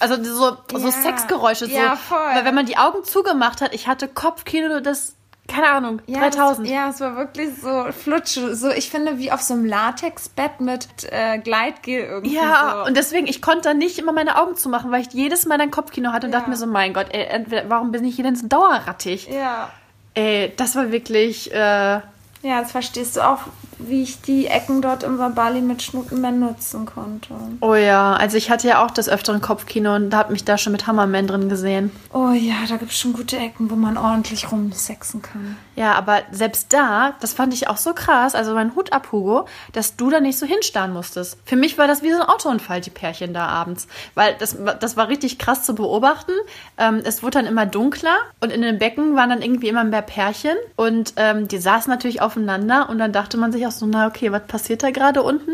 also so, so Ja. Sexgeräusche. Ja, so, voll. Weil wenn man die Augen zugemacht hat, ich hatte Kopfkino, das, keine Ahnung, 3000. Das, ja, es war wirklich so flutsche. So, ich finde, wie auf so einem Latexbett mit äh, Gleitgel irgendwie. Ja, so. und deswegen, ich konnte dann nicht immer meine Augen zumachen, weil ich jedes Mal ein Kopfkino hatte und Ja. dachte mir so, mein Gott, ey, entweder, warum bin ich hier denn so dauerrattig? Ja. Ey, das war wirklich, äh, Ja, jetzt verstehst du auch, wie ich die Ecken dort im Wabali mit Schnutenman nutzen konnte. oh ja, also ich hatte ja auch das öfteren Kopfkino und habe mich da schon mit Hammerman drin gesehen. Oh ja, da gibt es schon gute Ecken, wo man ordentlich rumsexen kann. Ja, aber selbst da, das fand ich auch so krass, also mein Hut ab, Hugo, dass du da nicht so hinstarren musstest. Für mich war das wie so ein Autounfall, die Pärchen da abends. Weil das, war- das war richtig krass zu beobachten. Ähm, es wurde dann immer dunkler und in den Becken waren dann irgendwie immer mehr Pärchen und ähm, die saßen natürlich aufeinander und dann dachte man sich auch so, na okay, was passiert da gerade unten?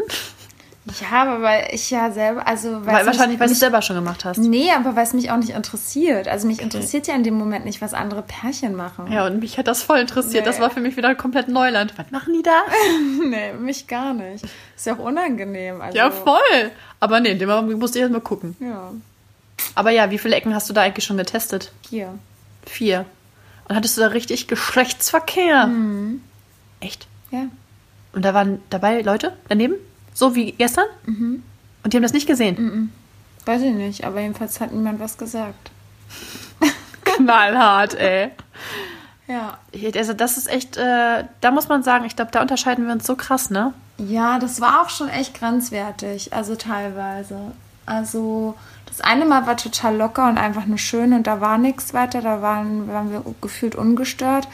Ja, aber weil ich ja selber, also Weil, wahrscheinlich, weil du es selber schon gemacht hast. Nee, aber weil es mich auch nicht interessiert. Also mich interessiert ja in dem Moment nicht, was andere Pärchen machen. Ja, und mich hat das voll interessiert. Das Nee. war für mich wieder komplett Neuland. Was machen die da? Nee, mich gar nicht. Ist ja auch unangenehm. Also, Ja, voll. Aber nee, in dem Moment musste ich erst mal gucken. Ja, Aber ja, wie viele Ecken hast du da eigentlich schon getestet? hier. Vier. Und hattest du da richtig Geschlechtsverkehr? Echt? Ja. Und da waren dabei Leute daneben? So wie gestern? Und die haben das nicht gesehen? Weiß ich nicht, aber jedenfalls hat niemand was gesagt. Knallhart, ey. Ja. Also das ist echt, äh, da muss man sagen, ich glaube, da unterscheiden wir uns so krass, ne? Ja, das war auch schon echt grenzwertig, also teilweise. Also das eine Mal war total locker und einfach nur schön und da war nichts weiter, da waren, waren wir gefühlt ungestört.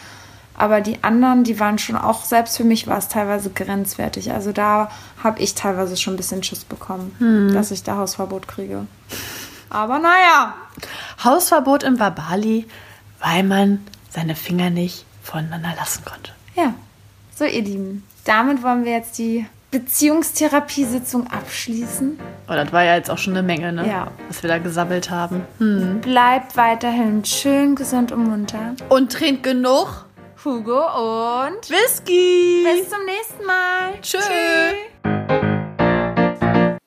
Aber die anderen, die waren schon auch, selbst für mich war es teilweise grenzwertig. Also da habe ich teilweise schon ein bisschen Schiss bekommen, dass ich da Hausverbot kriege. Aber naja, Hausverbot im Wabali, weil man seine Finger nicht voneinander lassen konnte. ja. So, ihr Lieben, damit wollen wir jetzt die Beziehungstherapiesitzung abschließen. Oh, das war ja jetzt auch schon eine Menge, ne? Ja. Was wir da gesammelt haben. Hm. Bleibt weiterhin schön gesund und munter. Und trinkt genug Hugo und Whisky. bis zum nächsten Mal. Tschö.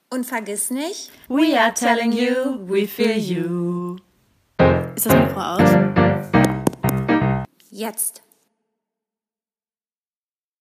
Und vergiss nicht, We are telling you, we feel you. Ist das Mikro aus? jetzt.